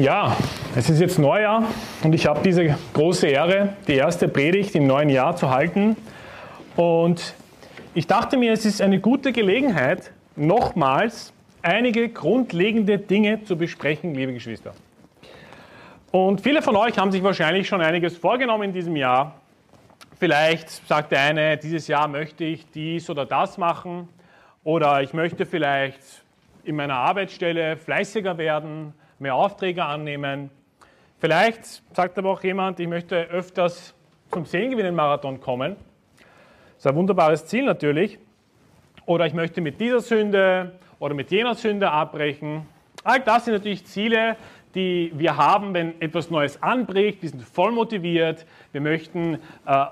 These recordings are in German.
Ja, es ist jetzt Neujahr und ich habe diese große Ehre, die erste Predigt im neuen Jahr zu halten. Und ich dachte mir, es ist eine gute Gelegenheit, nochmals einige grundlegende Dinge zu besprechen, liebe Geschwister. Und viele von euch haben sich wahrscheinlich schon einiges vorgenommen in diesem Jahr. Vielleicht sagt der eine, dieses Jahr möchte ich dies oder das machen. Oder ich möchte vielleicht in meiner Arbeitsstelle fleißiger werden mehr Aufträge annehmen. Vielleicht sagt aber auch jemand, ich möchte öfters zum Sehengewinnen-Marathon kommen. Das ist ein wunderbares Ziel natürlich. Oder ich möchte mit dieser Sünde oder mit jener Sünde abbrechen. All das sind natürlich Ziele, die wir haben, wenn etwas Neues anbricht. Wir sind voll motiviert. Wir möchten äh,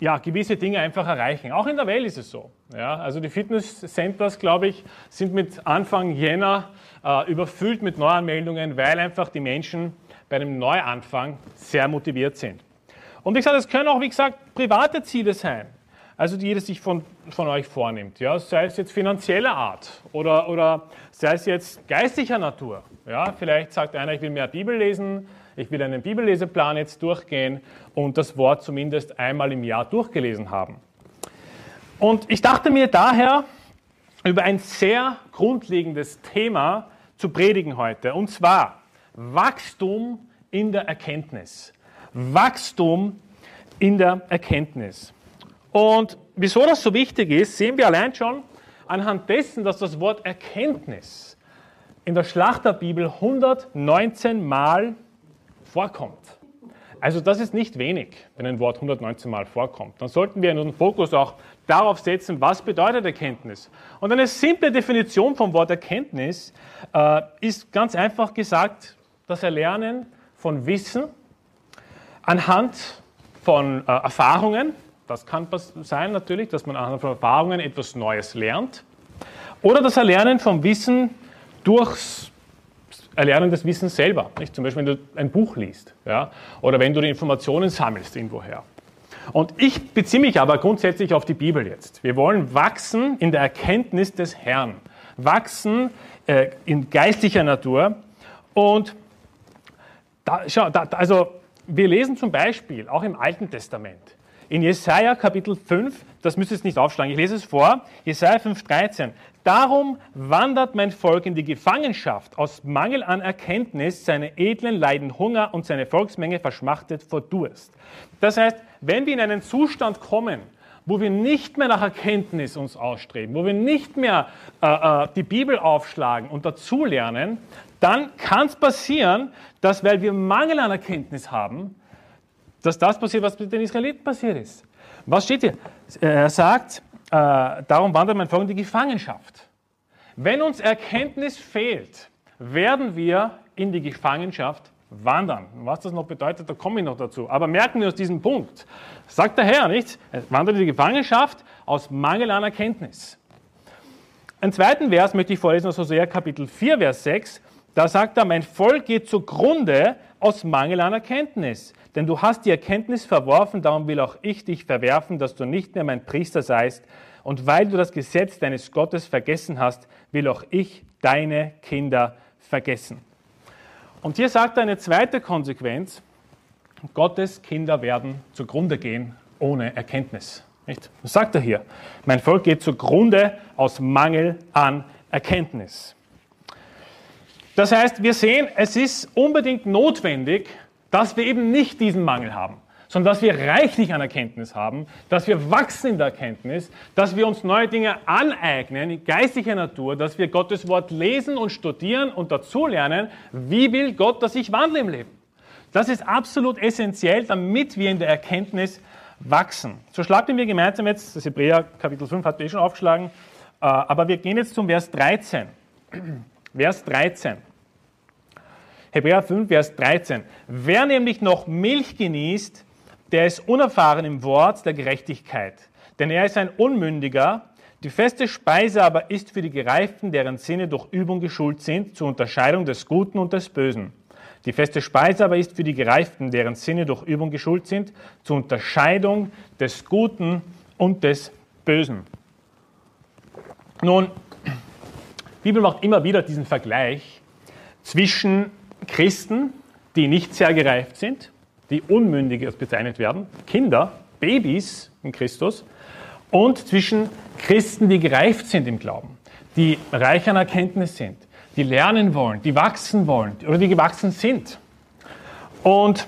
ja, gewisse Dinge einfach erreichen. Auch in der Welt ist es so. Ja, also die Fitnesscenters, glaube ich, sind mit Anfang Jänner äh, überfüllt mit Neuanmeldungen, weil einfach die Menschen bei einem Neuanfang sehr motiviert sind. Und ich sage, es können auch, wie gesagt, private Ziele sein, also die jeder sich von, von euch vornimmt, ja, sei es jetzt finanzieller Art oder, oder sei es jetzt geistlicher Natur. Ja, vielleicht sagt einer, ich will mehr Bibel lesen, ich will einen Bibelleseplan jetzt durchgehen und das Wort zumindest einmal im Jahr durchgelesen haben. Und ich dachte mir daher über ein sehr grundlegendes Thema zu predigen heute. Und zwar Wachstum in der Erkenntnis. Wachstum in der Erkenntnis. Und wieso das so wichtig ist, sehen wir allein schon anhand dessen, dass das Wort Erkenntnis in der Schlachterbibel 119 Mal vorkommt. Also das ist nicht wenig, wenn ein Wort 119 Mal vorkommt. Dann sollten wir unseren Fokus auch darauf setzen, was bedeutet Erkenntnis. Und eine simple Definition vom Wort Erkenntnis äh, ist ganz einfach gesagt das Erlernen von Wissen anhand von äh, Erfahrungen. Das kann sein natürlich, dass man anhand von Erfahrungen etwas Neues lernt. Oder das Erlernen von Wissen durchs Erlernen des Wissens selber. Nicht? Zum Beispiel, wenn du ein Buch liest ja? oder wenn du die Informationen sammelst irgendwoher. Und ich beziehe mich aber grundsätzlich auf die Bibel jetzt. Wir wollen wachsen in der Erkenntnis des Herrn, wachsen äh, in geistlicher Natur. Und da, schau, da, also wir lesen zum Beispiel auch im Alten Testament, in Jesaja Kapitel 5, das müsst ihr jetzt nicht aufschlagen, ich lese es vor, Jesaja 5, 13. Darum wandert mein Volk in die Gefangenschaft aus Mangel an Erkenntnis, seine Edlen leiden Hunger und seine Volksmenge verschmachtet vor Durst. Das heißt, wenn wir in einen Zustand kommen, wo wir nicht mehr nach Erkenntnis uns ausstreben, wo wir nicht mehr äh, äh, die Bibel aufschlagen und dazulernen, dann kann es passieren, dass, weil wir Mangel an Erkenntnis haben, dass das passiert, was mit den Israeliten passiert ist. Was steht hier? Er sagt, darum wandert mein Volk in die Gefangenschaft. Wenn uns Erkenntnis fehlt, werden wir in die Gefangenschaft wandern. Was das noch bedeutet, da komme ich noch dazu. Aber merken wir aus diesem Punkt. Sagt der Herr, nicht? Er wandert in die Gefangenschaft aus Mangel an Erkenntnis. Einen zweiten Vers möchte ich vorlesen aus Hosea Kapitel 4, Vers 6. Da sagt er, mein Volk geht zugrunde aus Mangel an Erkenntnis. Denn du hast die Erkenntnis verworfen, darum will auch ich dich verwerfen, dass du nicht mehr mein Priester seist. Und weil du das Gesetz deines Gottes vergessen hast, will auch ich deine Kinder vergessen. Und hier sagt er eine zweite Konsequenz, Gottes Kinder werden zugrunde gehen ohne Erkenntnis. Nicht? Was sagt er hier? Mein Volk geht zugrunde aus Mangel an Erkenntnis. Das heißt, wir sehen, es ist unbedingt notwendig, dass wir eben nicht diesen Mangel haben, sondern dass wir reichlich an Erkenntnis haben, dass wir wachsen in der Erkenntnis, dass wir uns neue Dinge aneignen, in geistlicher Natur, dass wir Gottes Wort lesen und studieren und dazulernen, wie will Gott, dass ich wandle im Leben. Das ist absolut essentiell, damit wir in der Erkenntnis wachsen. So schlagen wir gemeinsam jetzt, das Hebräer Kapitel 5 hat wir eh schon aufgeschlagen, äh, aber wir gehen jetzt zum Vers 13. Vers 13. Hebräer 5, Vers 13. Wer nämlich noch Milch genießt, der ist unerfahren im Wort der Gerechtigkeit. Denn er ist ein Unmündiger. Die feste Speise aber ist für die Gereiften, deren Sinne durch Übung geschult sind, zur Unterscheidung des Guten und des Bösen. Die feste Speise aber ist für die Gereiften, deren Sinne durch Übung geschult sind, zur Unterscheidung des Guten und des Bösen. Nun, Bibel macht immer wieder diesen Vergleich zwischen Christen, die nicht sehr gereift sind, die unmündig bezeichnet werden, Kinder, Babys in Christus, und zwischen Christen, die gereift sind im Glauben, die reich an Erkenntnis sind, die lernen wollen, die wachsen wollen oder die gewachsen sind. Und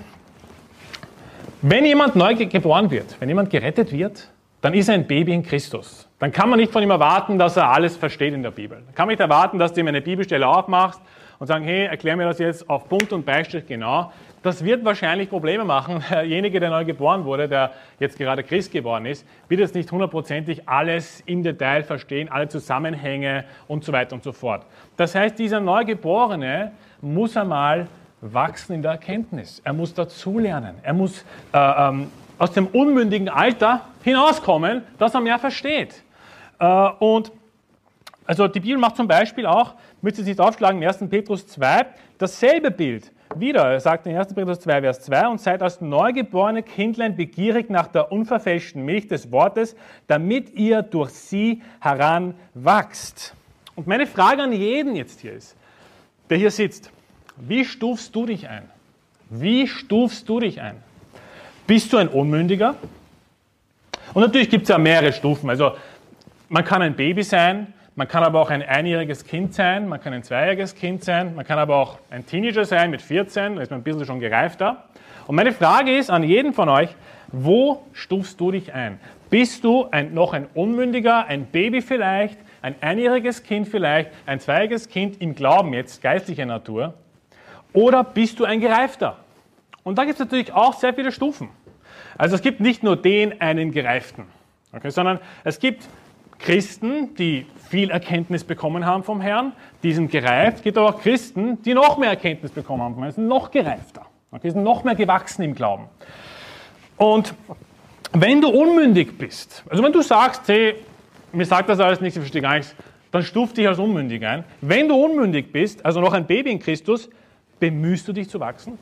wenn jemand neu geboren wird, wenn jemand gerettet wird, dann ist er ein Baby in Christus. Dann kann man nicht von ihm erwarten, dass er alles versteht in der Bibel. Dann kann man nicht erwarten, dass du ihm eine Bibelstelle aufmachst und sagen, hey, erklär mir das jetzt auf Punkt und Beistrich genau. Das wird wahrscheinlich Probleme machen. Derjenige, der neu geboren wurde, der jetzt gerade Christ geworden ist, wird jetzt nicht hundertprozentig alles im Detail verstehen, alle Zusammenhänge und so weiter und so fort. Das heißt, dieser Neugeborene muss einmal wachsen in der Erkenntnis. Er muss dazulernen. Er muss äh, ähm, aus dem unmündigen Alter hinauskommen, dass er mehr versteht. Äh, und also die Bibel macht zum Beispiel auch, müsst ihr es nicht aufschlagen, 1. Petrus 2, dasselbe Bild. Wieder, er sagt in 1. Petrus 2, Vers 2, und seid als neugeborene Kindlein begierig nach der unverfälschten Milch des Wortes, damit ihr durch sie heranwachst. Und meine Frage an jeden jetzt hier ist, der hier sitzt, wie stufst du dich ein? Wie stufst du dich ein? Bist du ein Unmündiger? Und natürlich gibt es ja mehrere Stufen. Also man kann ein Baby sein, man kann aber auch ein einjähriges Kind sein, man kann ein zweijähriges Kind sein, man kann aber auch ein Teenager sein mit 14, da ist man ein bisschen schon gereifter. Und meine Frage ist an jeden von euch, wo stufst du dich ein? Bist du ein, noch ein Unmündiger, ein Baby vielleicht, ein einjähriges Kind vielleicht, ein zweijähriges Kind im Glauben jetzt, geistlicher Natur? Oder bist du ein Gereifter? Und da gibt es natürlich auch sehr viele Stufen. Also es gibt nicht nur den einen Gereiften, okay, sondern es gibt Christen, die viel Erkenntnis bekommen haben vom Herrn, die sind gereift. Es gibt aber auch Christen, die noch mehr Erkenntnis bekommen haben vom Herrn, sind noch gereifter, okay, sind noch mehr gewachsen im Glauben. Und wenn du unmündig bist, also wenn du sagst, hey, mir sagt das alles nichts, ich verstehe gar nichts, dann stuft dich als unmündig ein. Wenn du unmündig bist, also noch ein Baby in Christus, bemühst du dich zu wachsen?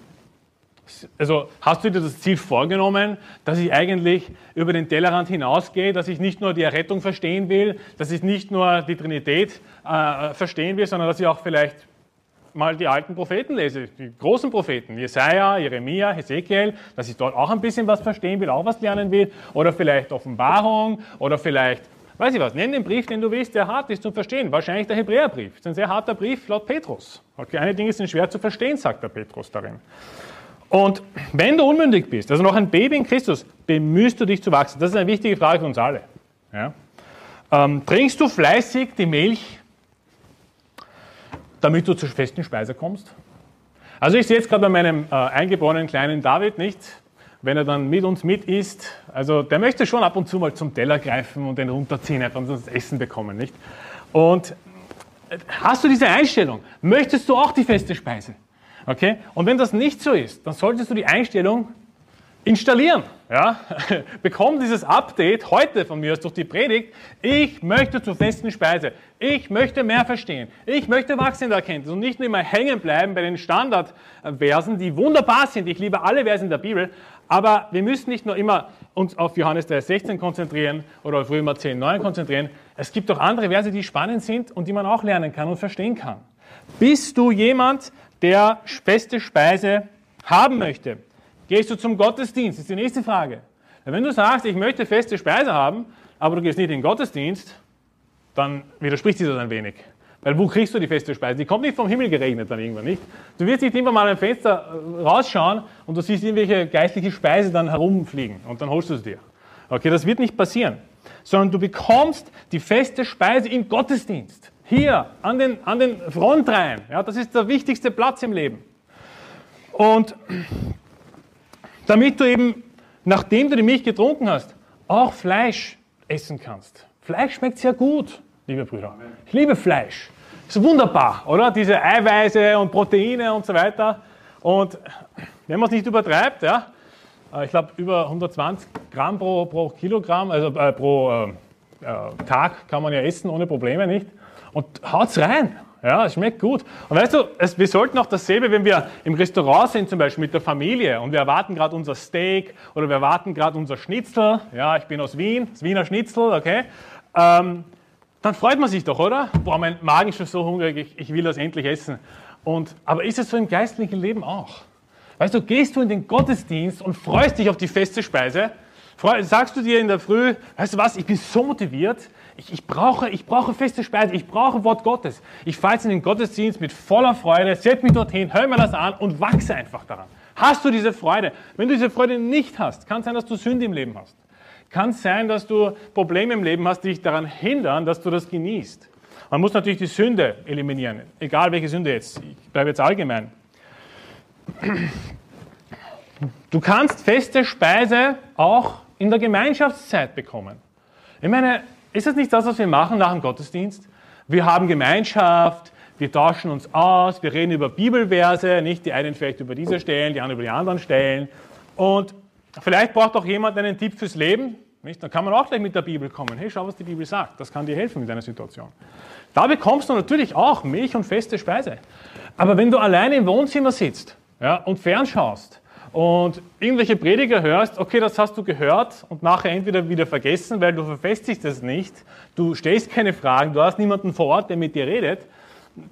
Also hast du dir das Ziel vorgenommen, dass ich eigentlich über den Tellerrand hinausgehe, dass ich nicht nur die Errettung verstehen will, dass ich nicht nur die Trinität äh, verstehen will, sondern dass ich auch vielleicht mal die alten Propheten lese, die großen Propheten, Jesaja, Jeremia, Hesekiel, dass ich dort auch ein bisschen was verstehen will, auch was lernen will, oder vielleicht Offenbarung, oder vielleicht, weiß ich was, nenn den Brief, den du willst, der hart ist zum Verstehen. Wahrscheinlich der Hebräerbrief. Das ist ein sehr harter Brief laut Petrus. Okay, einige Dinge sind schwer zu verstehen, sagt der Petrus darin. Und wenn du unmündig bist, also noch ein Baby in Christus, bemühst du dich zu wachsen. Das ist eine wichtige Frage für uns alle. Ja? Ähm, trinkst du fleißig die Milch, damit du zur festen Speise kommst? Also ich sehe jetzt gerade bei meinem äh, eingeborenen kleinen David nicht, wenn er dann mit uns mit isst, also der möchte schon ab und zu mal zum Teller greifen und den runterziehen, einfach das Essen bekommen, nicht? Und äh, hast du diese Einstellung? Möchtest du auch die feste Speise? Okay? Und wenn das nicht so ist, dann solltest du die Einstellung installieren. Ja? Bekomm dieses Update heute von mir aus durch die Predigt. Ich möchte zur festen Speise. Ich möchte mehr verstehen. Ich möchte wachsen in der Erkenntnis und nicht nur immer hängen bleiben bei den Standardversen, die wunderbar sind. Ich liebe alle Versen der Bibel. Aber wir müssen nicht nur immer uns auf Johannes 3,16 konzentrieren oder auf Römer 10,9 konzentrieren. Es gibt auch andere Verse, die spannend sind und die man auch lernen kann und verstehen kann. Bist du jemand, der feste Speise haben möchte. Gehst du zum Gottesdienst? Das ist die nächste Frage. Wenn du sagst, ich möchte feste Speise haben, aber du gehst nicht in den Gottesdienst, dann widerspricht sich das ein wenig. Weil wo kriegst du die feste Speise? Die kommt nicht vom Himmel geregnet dann irgendwann, nicht? Du wirst nicht immer mal am Fenster äh, rausschauen und du siehst irgendwelche geistliche Speise dann herumfliegen und dann holst du es dir. Okay, das wird nicht passieren. Sondern du bekommst die feste Speise im Gottesdienst. Hier, an den, an den Frontreihen. Ja, das ist der wichtigste Platz im Leben. Und damit du eben, nachdem du die Milch getrunken hast, auch Fleisch essen kannst. Fleisch schmeckt sehr gut, liebe Brüder. Ich liebe Fleisch. Ist wunderbar, oder? Diese Eiweiße und Proteine und so weiter. Und wenn man es nicht übertreibt, ja, äh, ich glaube über 120 Gramm pro, pro Kilogramm, also äh, pro äh, äh, Tag kann man ja essen ohne Probleme, nicht? Und haut's rein. Ja, es schmeckt gut. Und weißt du, es, wir sollten auch dasselbe, wenn wir im Restaurant sind, zum Beispiel mit der Familie und wir erwarten gerade unser Steak oder wir erwarten gerade unser Schnitzel. Ja, ich bin aus Wien, das Wiener Schnitzel, okay. Ähm, dann freut man sich doch, oder? Boah, mein Magen ist schon so hungrig, ich, ich will das endlich essen. Und, aber ist es so im geistlichen Leben auch? Weißt du, gehst du in den Gottesdienst und freust dich auf die feste Speise? Sagst du dir in der Früh, weißt du was, ich bin so motiviert, ich, ich, brauche, ich brauche feste Speise, ich brauche Wort Gottes. Ich fahre jetzt in den Gottesdienst mit voller Freude, setze mich dorthin, hör mir das an und wachse einfach daran. Hast du diese Freude? Wenn du diese Freude nicht hast, kann es sein, dass du Sünde im Leben hast. Kann es sein, dass du Probleme im Leben hast, die dich daran hindern, dass du das genießt. Man muss natürlich die Sünde eliminieren, egal welche Sünde jetzt. Ich bleibe jetzt allgemein. Du kannst feste Speise auch in der Gemeinschaftszeit bekommen. Ich meine, ist das nicht das, was wir machen nach dem Gottesdienst? Wir haben Gemeinschaft, wir tauschen uns aus, wir reden über Bibelverse, nicht die einen vielleicht über diese Stellen, die anderen über die anderen Stellen. Und vielleicht braucht auch jemand einen Tipp fürs Leben. Nicht? Dann kann man auch gleich mit der Bibel kommen. Hey, schau, was die Bibel sagt. Das kann dir helfen in deiner Situation. Da bekommst du natürlich auch Milch und feste Speise. Aber wenn du alleine im Wohnzimmer sitzt ja, und fernschaust, und irgendwelche Prediger hörst, okay, das hast du gehört und nachher entweder wieder vergessen, weil du verfestigst es nicht, du stellst keine Fragen, du hast niemanden vor Ort, der mit dir redet,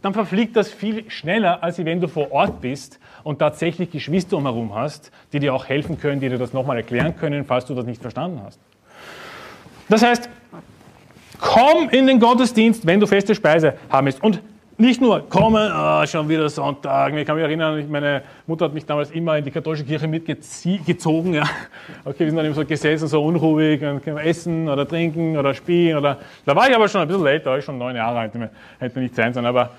dann verfliegt das viel schneller, als wenn du vor Ort bist und tatsächlich Geschwister umherum hast, die dir auch helfen können, die dir das nochmal erklären können, falls du das nicht verstanden hast. Das heißt, komm in den Gottesdienst, wenn du feste Speise haben willst. Und nicht nur kommen, oh, schon wieder Sonntag. Ich kann mich erinnern, meine Mutter hat mich damals immer in die katholische Kirche mitgezogen. Ja. Okay, wir sind dann eben so gesessen, so unruhig, und essen oder trinken oder spielen. Oder, da war ich aber schon ein bisschen älter, ich schon neun Jahre alt, hätte nicht sein sollen. Aber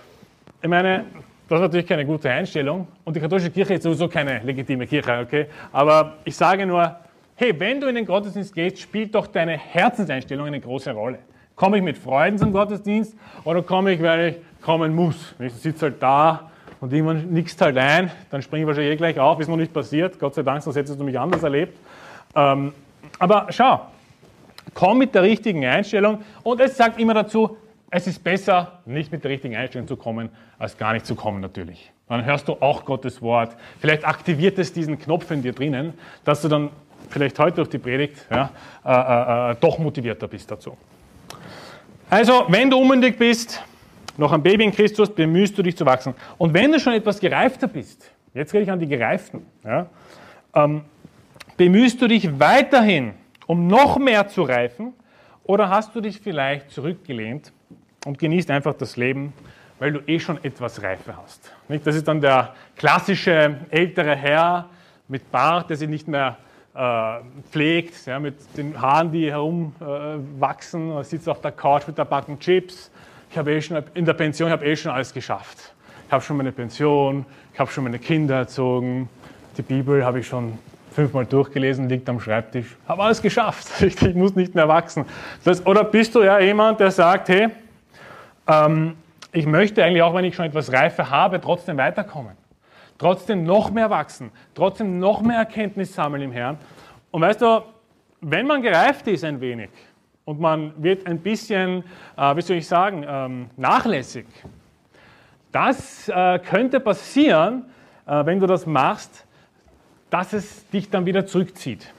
ich meine, das ist natürlich keine gute Einstellung. Und die katholische Kirche ist sowieso keine legitime Kirche, okay? Aber ich sage nur, hey, wenn du in den Gottesdienst gehst, spielt doch deine Herzenseinstellung eine große Rolle. Komme ich mit Freuden zum Gottesdienst oder komme ich, weil ich kommen muss? Ich sitze halt da und irgendwann nickst halt ein, dann springe ich wahrscheinlich eh gleich auf, ist noch nicht passiert, Gott sei Dank, sonst hättest du mich anders erlebt. Ähm, aber schau, komm mit der richtigen Einstellung und es sagt immer dazu, es ist besser, nicht mit der richtigen Einstellung zu kommen, als gar nicht zu kommen natürlich. Dann hörst du auch Gottes Wort. Vielleicht aktiviert es diesen Knopf in dir drinnen, dass du dann vielleicht heute durch die Predigt ja, äh, äh, äh doch motivierter bist dazu. Also, wenn du unmündig bist, noch ein Baby in Christus, bemühst du dich zu wachsen. Und wenn du schon etwas gereifter bist, jetzt rede ich an die Gereiften, ja, ähm, bemühst du dich weiterhin, um noch mehr zu reifen, oder hast du dich vielleicht zurückgelehnt und genießt einfach das Leben, weil du eh schon etwas Reife hast? Nicht? Das ist dann der klassische ältere Herr mit Bart, der sich nicht mehr äh, pflegt, ja, mit den Haaren, die herumwachsen, äh, sitzt auf der Couch mit der Backen Chips. Ich habe eh schon in der Pension, ich habe eh schon alles geschafft. Ich habe schon meine Pension, ich habe schon meine Kinder erzogen, die Bibel habe ich schon fünfmal durchgelesen, liegt am Schreibtisch, habe alles geschafft. Ich muss nicht mehr wachsen. Das, oder bist du ja jemand, der sagt, hey, ähm, ich möchte eigentlich auch, wenn ich schon etwas Reife habe, trotzdem weiterkommen trotzdem noch mehr wachsen, trotzdem noch mehr Erkenntnis sammeln im Herrn. Und weißt du, wenn man gereift ist ein wenig und man wird ein bisschen, äh, wie soll ich sagen, ähm, nachlässig, das äh, könnte passieren, äh, wenn du das machst, dass es dich dann wieder zurückzieht.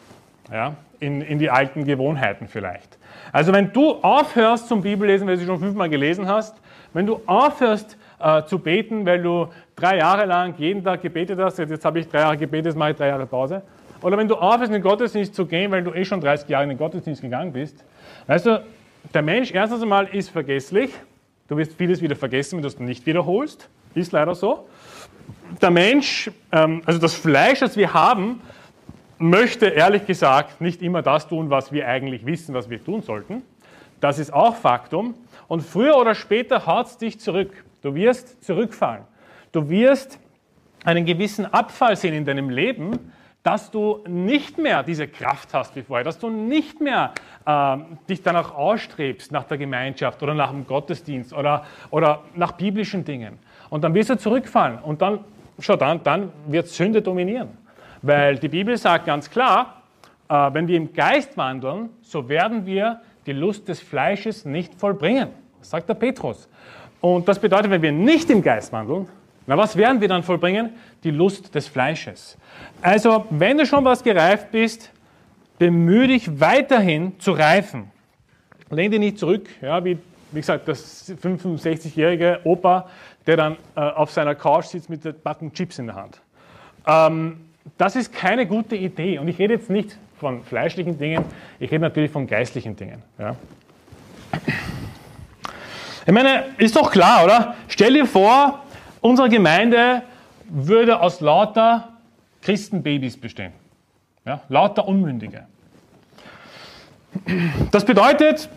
Ja? In, in die alten Gewohnheiten vielleicht. Also wenn du aufhörst zum Bibellesen, weil du sie schon fünfmal gelesen hast, wenn du aufhörst äh, zu beten, weil du drei Jahre lang jeden Tag gebetet hast, jetzt habe ich drei Jahre gebetet, jetzt mache ich drei Jahre Pause. Oder wenn du aufhörst, in den Gottesdienst zu gehen, weil du eh schon 30 Jahre in den Gottesdienst gegangen bist. Du, der Mensch erstens einmal ist vergesslich. Du wirst vieles wieder vergessen, wenn du es nicht wiederholst. Ist leider so. Der Mensch, ähm, also das Fleisch, das wir haben, möchte ehrlich gesagt nicht immer das tun, was wir eigentlich wissen, was wir tun sollten. Das ist auch Faktum. Und früher oder später haut es dich zurück. Du wirst zurückfallen. Du wirst einen gewissen Abfall sehen in deinem Leben, dass du nicht mehr diese Kraft hast wie vorher, dass du nicht mehr äh, dich danach ausstrebst, nach der Gemeinschaft oder nach dem Gottesdienst oder, oder nach biblischen Dingen. Und dann wirst du zurückfallen und dann, schau, dann, dann wird Sünde dominieren. Weil die Bibel sagt ganz klar, äh, wenn wir im Geist wandeln, so werden wir die Lust des Fleisches nicht vollbringen. Das sagt der Petrus. Und das bedeutet, wenn wir nicht im Geist wandeln, na, was werden wir dann vollbringen? Die Lust des Fleisches. Also, wenn du schon was gereift bist, bemühe dich weiterhin zu reifen. Lehn dich nicht zurück, ja, wie, wie gesagt, das 65-jährige Opa, der dann äh, auf seiner Couch sitzt mit der Backen Chips in der Hand. Ähm, das ist keine gute Idee. Und ich rede jetzt nicht von fleischlichen Dingen, ich rede natürlich von geistlichen Dingen. Ja. Ich meine, ist doch klar, oder? Stell dir vor, unsere Gemeinde würde aus lauter Christenbabys bestehen. Ja, lauter Unmündige. Das bedeutet,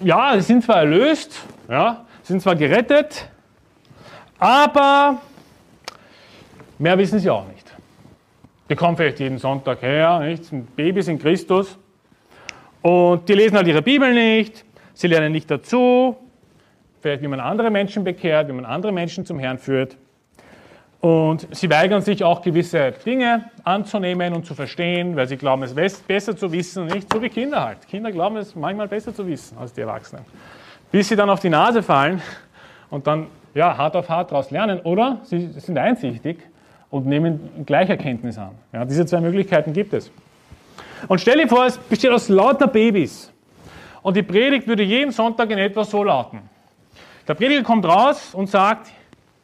ja, sie sind zwar erlöst, ja, sind zwar gerettet, aber mehr wissen sie auch nicht. Die kommen vielleicht jeden Sonntag her, nicht? sind Babys in Christus und die lesen halt ihre Bibel nicht, sie lernen nicht dazu, vielleicht wie man andere Menschen bekehrt, wie man andere Menschen zum Herrn führt. Und sie weigern sich auch gewisse Dinge anzunehmen und zu verstehen, weil sie glauben, es besser zu wissen, nicht so wie Kinder halt. Kinder glauben es manchmal besser zu wissen als die Erwachsenen. Bis sie dann auf die Nase fallen und dann ja, hart auf hart daraus lernen oder sie sind einsichtig und nehmen Gleicherkenntnis an. Ja, diese zwei Möglichkeiten gibt es. Und stell dir vor, es besteht aus lauter Babys. Und die Predigt würde jeden Sonntag in etwa so lauten. Der Prediger kommt raus und sagt,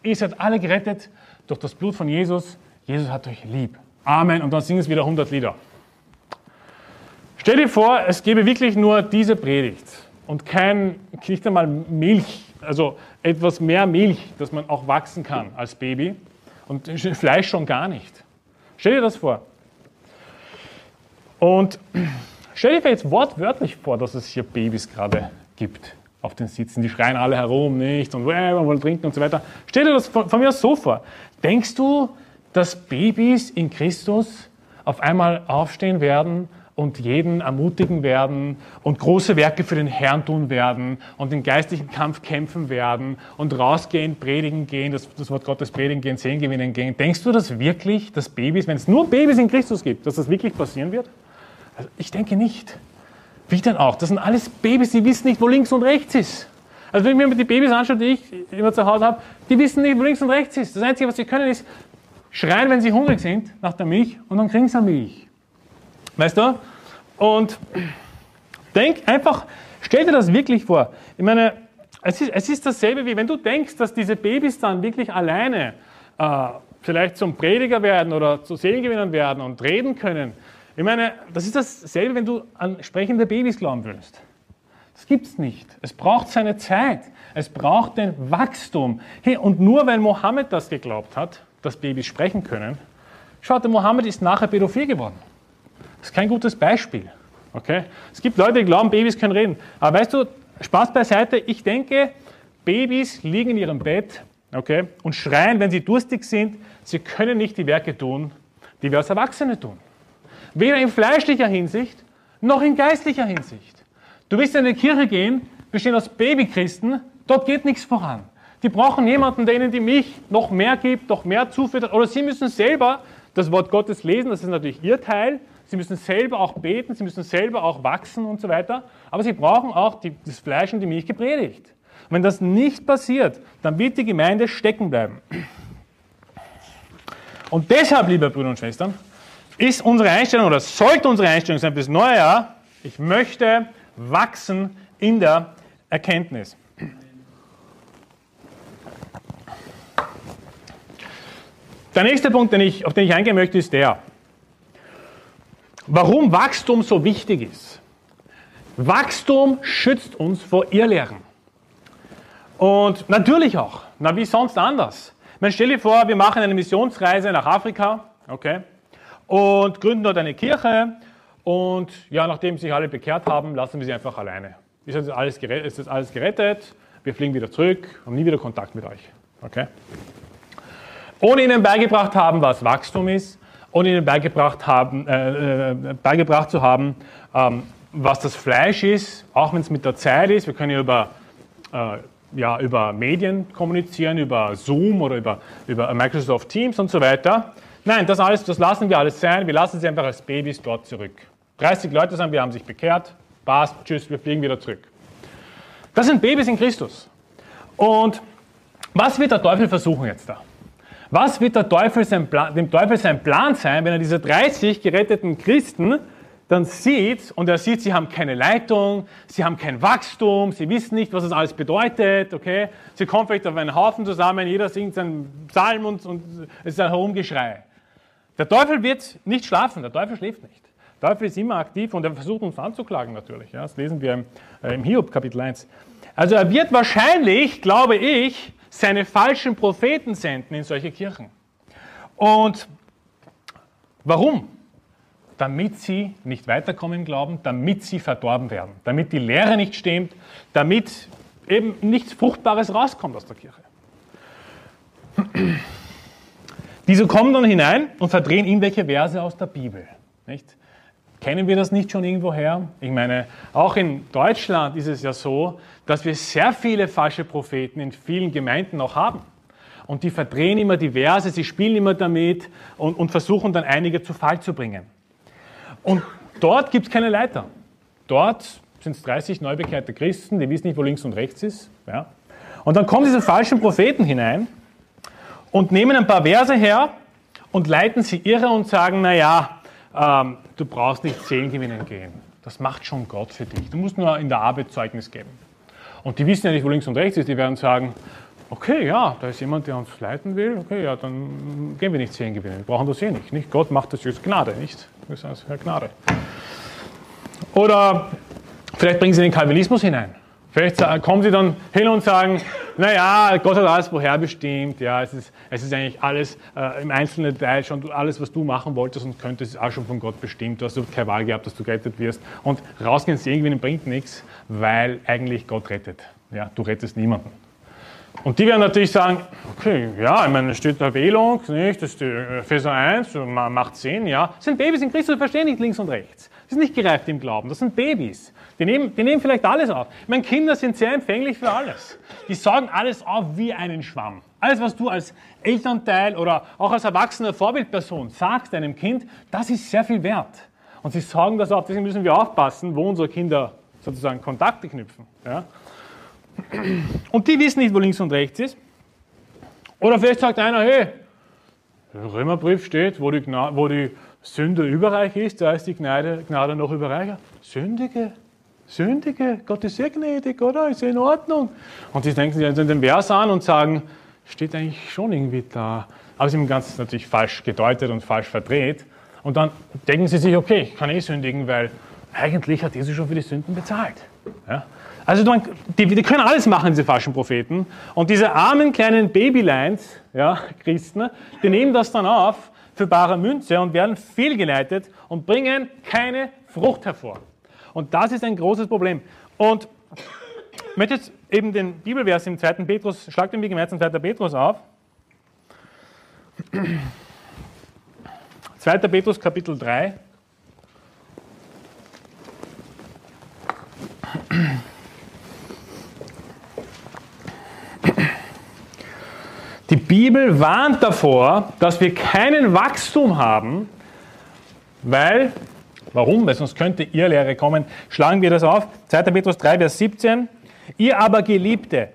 ihr seid alle gerettet durch das Blut von Jesus. Jesus hat euch lieb. Amen. Und dann singen es wieder 100 Lieder. Stell dir vor, es gäbe wirklich nur diese Predigt und kein, nicht einmal Milch, also etwas mehr Milch, dass man auch wachsen kann als Baby und Fleisch schon gar nicht. Stell dir das vor. Und stell dir jetzt wortwörtlich vor, dass es hier Babys gerade gibt auf den Sitzen. Die schreien alle herum, nicht? Und äh, wir wollen trinken und so weiter. Stell dir das von, von mir so vor. Denkst du, dass Babys in Christus auf einmal aufstehen werden und jeden ermutigen werden und große Werke für den Herrn tun werden und den geistlichen Kampf kämpfen werden und rausgehen, predigen gehen, das, das Wort Gottes predigen gehen, Sehen gewinnen gehen. Denkst du das wirklich, dass Babys, wenn es nur Babys in Christus gibt, dass das wirklich passieren wird? Also ich denke nicht. Wie denn auch? Das sind alles Babys, die wissen nicht, wo links und rechts ist. Also wenn ich mir die Babys anschaue, die ich immer zu Hause habe, die wissen nicht, wo links und rechts ist. Das Einzige, was sie können, ist schreien, wenn sie hungrig sind nach der Milch und dann kriegen sie Milch. Weißt du? Und denk einfach, stell dir das wirklich vor. Ich meine, es ist, es ist dasselbe, wie wenn du denkst, dass diese Babys dann wirklich alleine äh, vielleicht zum Prediger werden oder zu Seelengewinnern werden und reden können. Ich meine, das ist dasselbe, wenn du an sprechende Babys glauben würdest. Das gibt es nicht. Es braucht seine Zeit. Es braucht den Wachstum. Hey, und nur weil Mohammed das geglaubt hat, dass Babys sprechen können, schaut, der Mohammed ist nachher pädophil geworden. Das ist kein gutes Beispiel. Okay? Es gibt Leute, die glauben, Babys können reden. Aber weißt du, Spaß beiseite, ich denke, Babys liegen in ihrem Bett okay, und schreien, wenn sie durstig sind, sie können nicht die Werke tun, die wir als Erwachsene tun. Weder in fleischlicher Hinsicht noch in geistlicher Hinsicht. Du willst in eine Kirche gehen, bestehen aus Babychristen, dort geht nichts voran. Die brauchen jemanden, der ihnen die Milch noch mehr gibt, noch mehr zufüttert. Oder sie müssen selber das Wort Gottes lesen, das ist natürlich ihr Teil. Sie müssen selber auch beten, sie müssen selber auch wachsen und so weiter. Aber sie brauchen auch die, das Fleisch und die Milch gepredigt. Wenn das nicht passiert, dann wird die Gemeinde stecken bleiben. Und deshalb, liebe Brüder und Schwestern, ist unsere Einstellung oder sollte unsere Einstellung sein fürs neue Jahr, ich möchte wachsen in der Erkenntnis. Der nächste Punkt, den ich, auf den ich eingehen möchte, ist der, warum Wachstum so wichtig ist. Wachstum schützt uns vor Irrlehren. Und natürlich auch, na wie sonst anders. Man stell dir vor, wir machen eine Missionsreise nach Afrika, okay, und gründen dort eine Kirche und ja, nachdem sich alle bekehrt haben, lassen wir sie einfach alleine. Ist jetzt alles gerettet, ist jetzt alles gerettet wir fliegen wieder zurück, haben nie wieder Kontakt mit euch. Okay? Ohne ihnen beigebracht haben, was Wachstum ist, ohne ihnen beigebracht, haben, äh, äh, beigebracht zu haben, ähm, was das Fleisch ist, auch wenn es mit der Zeit ist. Wir können ja über, äh, ja über Medien kommunizieren, über Zoom oder über, über Microsoft Teams und so weiter. Nein, das alles, das lassen wir alles sein. Wir lassen sie einfach als Babys dort zurück. 30 Leute sagen, wir haben sich bekehrt. Passt, tschüss, wir fliegen wieder zurück. Das sind Babys in Christus. Und was wird der Teufel versuchen jetzt da? Was wird der Teufel sein Plan, dem Teufel sein Plan sein, wenn er diese 30 geretteten Christen dann sieht und er sieht, sie haben keine Leitung, sie haben kein Wachstum, sie wissen nicht, was das alles bedeutet, okay? Sie kommen vielleicht auf einen Haufen zusammen, jeder singt seinen Psalm und, und es ist ein Herumgeschrei. Der Teufel wird nicht schlafen, der Teufel schläft nicht. Der Teufel ist immer aktiv und er versucht uns anzuklagen natürlich. Ja? Das lesen wir im, äh, im Hiob Kapitel 1. Also er wird wahrscheinlich, glaube ich, seine falschen Propheten senden in solche Kirchen. Und warum? Damit sie nicht weiterkommen im Glauben, damit sie verdorben werden, damit die Lehre nicht stimmt, damit eben nichts Fruchtbares rauskommt aus der Kirche. Diese kommen dann hinein und verdrehen irgendwelche Verse aus der Bibel. Nicht? Kennen wir das nicht schon irgendwoher? Ich meine, auch in Deutschland ist es ja so, dass wir sehr viele falsche Propheten in vielen Gemeinden noch haben. Und die verdrehen immer die Verse, sie spielen immer damit und, und versuchen dann einige zu Fall zu bringen. Und dort gibt es keine Leiter. Dort sind es 30 neubekehrte Christen, die wissen nicht, wo links und rechts ist. Ja. Und dann kommen diese falschen Propheten hinein und nehmen ein paar Verse her und leiten sie irre und sagen, naja, ähm, du brauchst nicht zehn gewinnen gehen. Das macht schon Gott für dich. Du musst nur in der Arbeit Zeugnis geben. Und die wissen ja nicht, wo links und rechts ist. Die werden sagen, okay, ja, da ist jemand, der uns leiten will. Okay, ja, dann gehen wir nicht zehn gewinnen. Wir brauchen das eh nicht. nicht? Gott macht das jetzt Gnade, nicht? Das heißt, Herr Gnade. Oder vielleicht bringen sie den Calvinismus hinein. Vielleicht kommen sie dann hin und sagen, naja, Gott hat alles vorherbestimmt, ja, es ist, es ist eigentlich alles äh, im einzelnen Teil schon, alles, was du machen wolltest und könntest, ist auch schon von Gott bestimmt, du hast keine Wahl gehabt, dass du gerettet wirst. Und rausgehen sie irgendwie bringt nichts, weil eigentlich Gott rettet. Ja, du rettest niemanden. Und die werden natürlich sagen, okay, ja, ich meine, es steht da Wählung, nicht, das ist die Epheser 1, macht Sinn, ja. Das sind Babys in Christus, verstehen nicht links und rechts. Sie sind nicht gereift im Glauben, das sind Babys. Die nehmen, die nehmen vielleicht alles auf. Meine Kinder sind sehr empfänglich für alles. Die saugen alles auf wie einen Schwamm. Alles, was du als Elternteil oder auch als erwachsener Vorbildperson sagst deinem Kind, das ist sehr viel wert. Und sie saugen das auf. Deswegen müssen wir aufpassen, wo unsere Kinder sozusagen Kontakte knüpfen. Ja? Und die wissen nicht, wo links und rechts ist. Oder vielleicht sagt einer, hey, Römerbrief steht, wo die, wo die Sünde überreich ist, da ist die Gnade, Gnade noch überreicher. Sündige Sündige, Gott ist sehr gnädig, oder? Ist ja in Ordnung. Und sie denken sich also den Vers an und sagen, steht eigentlich schon irgendwie da. Aber sie haben ganz natürlich falsch gedeutet und falsch verdreht. Und dann denken sie sich, okay, ich kann eh sündigen, weil eigentlich hat Jesus schon für die Sünden bezahlt. Ja? Also die, die, können alles machen, diese falschen Propheten. Und diese armen kleinen Babylines, ja, Christen, die nehmen das dann auf für bare Münze und werden fehlgeleitet und bringen keine Frucht hervor. Und das ist ein großes Problem. Und ich möchte jetzt eben den Bibelvers im 2. Petrus, schlagt den wie gemeint 2. Petrus auf. 2. Petrus Kapitel 3. Die Bibel warnt davor, dass wir keinen Wachstum haben, weil Warum? Weil sonst könnte ihr Lehre kommen. Schlagen wir das auf. 2. Petrus 3, Vers 17. Ihr aber Geliebte,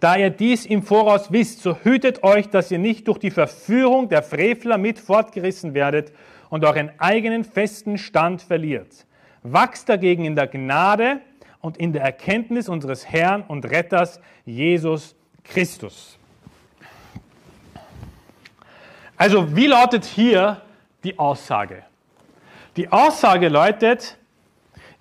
da ihr dies im Voraus wisst, so hütet euch, dass ihr nicht durch die Verführung der Frevler mit fortgerissen werdet und euren eigenen festen Stand verliert. Wachst dagegen in der Gnade und in der Erkenntnis unseres Herrn und Retters Jesus Christus. Also wie lautet hier die Aussage? Die Aussage lautet,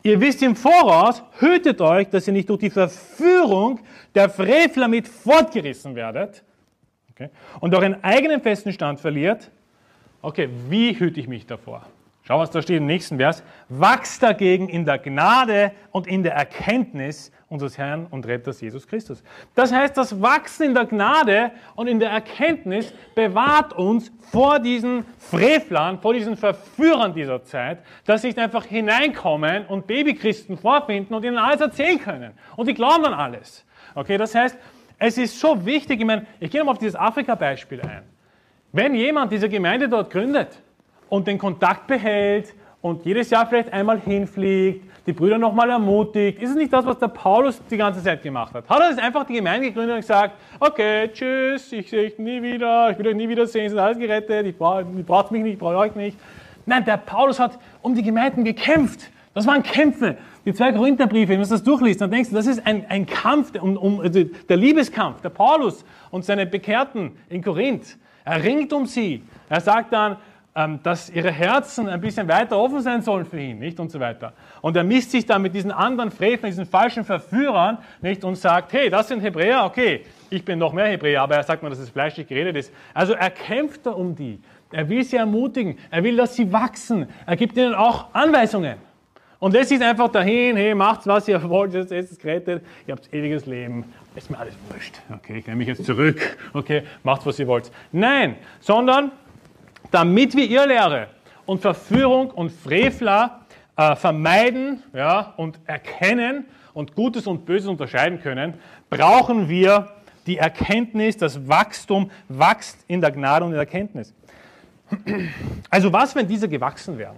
ihr wisst im Voraus, hütet euch, dass ihr nicht durch die Verführung der Frevler mit fortgerissen werdet okay, und euren eigenen festen Stand verliert. Okay, wie hüte ich mich davor? Schau, was da steht im nächsten Vers. Wachst dagegen in der Gnade und in der Erkenntnis unseres Herrn und Retters Jesus Christus. Das heißt, das Wachsen in der Gnade und in der Erkenntnis bewahrt uns vor diesen Frevlern, vor diesen Verführern dieser Zeit, dass sie nicht einfach hineinkommen und Babychristen vorfinden und ihnen alles erzählen können. Und die glauben dann alles. Okay, das heißt, es ist so wichtig, ich meine, ich gehe nochmal auf dieses Afrika-Beispiel ein. Wenn jemand diese Gemeinde dort gründet und den Kontakt behält und jedes Jahr vielleicht einmal hinfliegt, die Brüder nochmal ermutigt. Ist es nicht das, was der Paulus die ganze Zeit gemacht hat? Hat er das einfach die Gemeinde gegründet und gesagt, okay, tschüss, ich sehe euch nie wieder, ich will euch nie wieder sehen, ihr seid alles gerettet, ich brauche braucht mich nicht, ich brauche euch nicht. Nein, der Paulus hat um die Gemeinden gekämpft. Das waren Kämpfe. Die zwei Korintherbriefe, wenn du das durchliest, dann denkst du, das ist ein, ein Kampf, um, um, also der Liebeskampf, der Paulus und seine Bekehrten in Korinth. Er ringt um sie. Er sagt dann, dass ihre Herzen ein bisschen weiter offen sein sollen für ihn, nicht? Und so weiter. Und er misst sich dann mit diesen anderen Frevlern, diesen falschen Verführern, nicht? Und sagt, hey, das sind Hebräer, okay, ich bin noch mehr Hebräer, aber er sagt mir, dass es fleischlich geredet ist. Also er kämpft da um die. Er will sie ermutigen. Er will, dass sie wachsen. Er gibt ihnen auch Anweisungen. Und das ist einfach dahin, hey, macht's, was ihr wollt, jetzt ist es gerettet, ihr habt ewiges Leben, ist mir alles wurscht. Okay, ich nehme mich jetzt zurück. Okay, macht, was ihr wollt. Nein, sondern damit wir Irrlehre und Verführung und Frevler äh, vermeiden ja, und erkennen und Gutes und Böses unterscheiden können, brauchen wir die Erkenntnis, das Wachstum wächst in der Gnade und in der Erkenntnis. Also was, wenn diese gewachsen wären?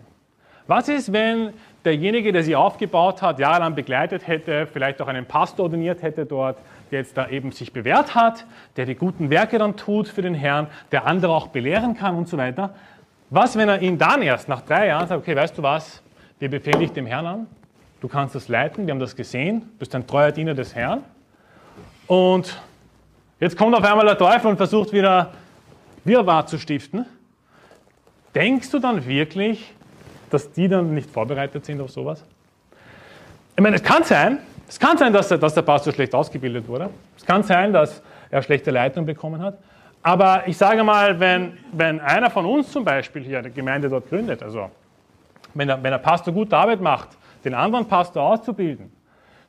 Was ist, wenn derjenige, der sie aufgebaut hat, jahrelang begleitet hätte, vielleicht auch einen Pastor ordiniert hätte dort, der jetzt da eben sich bewährt hat, der die guten Werke dann tut für den Herrn, der andere auch belehren kann und so weiter. Was, wenn er ihn dann erst nach drei Jahren sagt, okay, weißt du was, wir befehlen dich dem Herrn an, du kannst das leiten, wir haben das gesehen, bist ein treuer Diener des Herrn. Und jetzt kommt auf einmal der Teufel und versucht wieder Wirrwarr zu stiften. Denkst du dann wirklich, dass die dann nicht vorbereitet sind auf sowas? Ich meine, es kann sein, es kann sein, dass der, dass der Pastor schlecht ausgebildet wurde. Es kann sein, dass er schlechte Leitung bekommen hat. Aber ich sage mal, wenn, wenn einer von uns zum Beispiel hier eine Gemeinde dort gründet, also wenn der, wenn der Pastor gute Arbeit macht, den anderen Pastor auszubilden,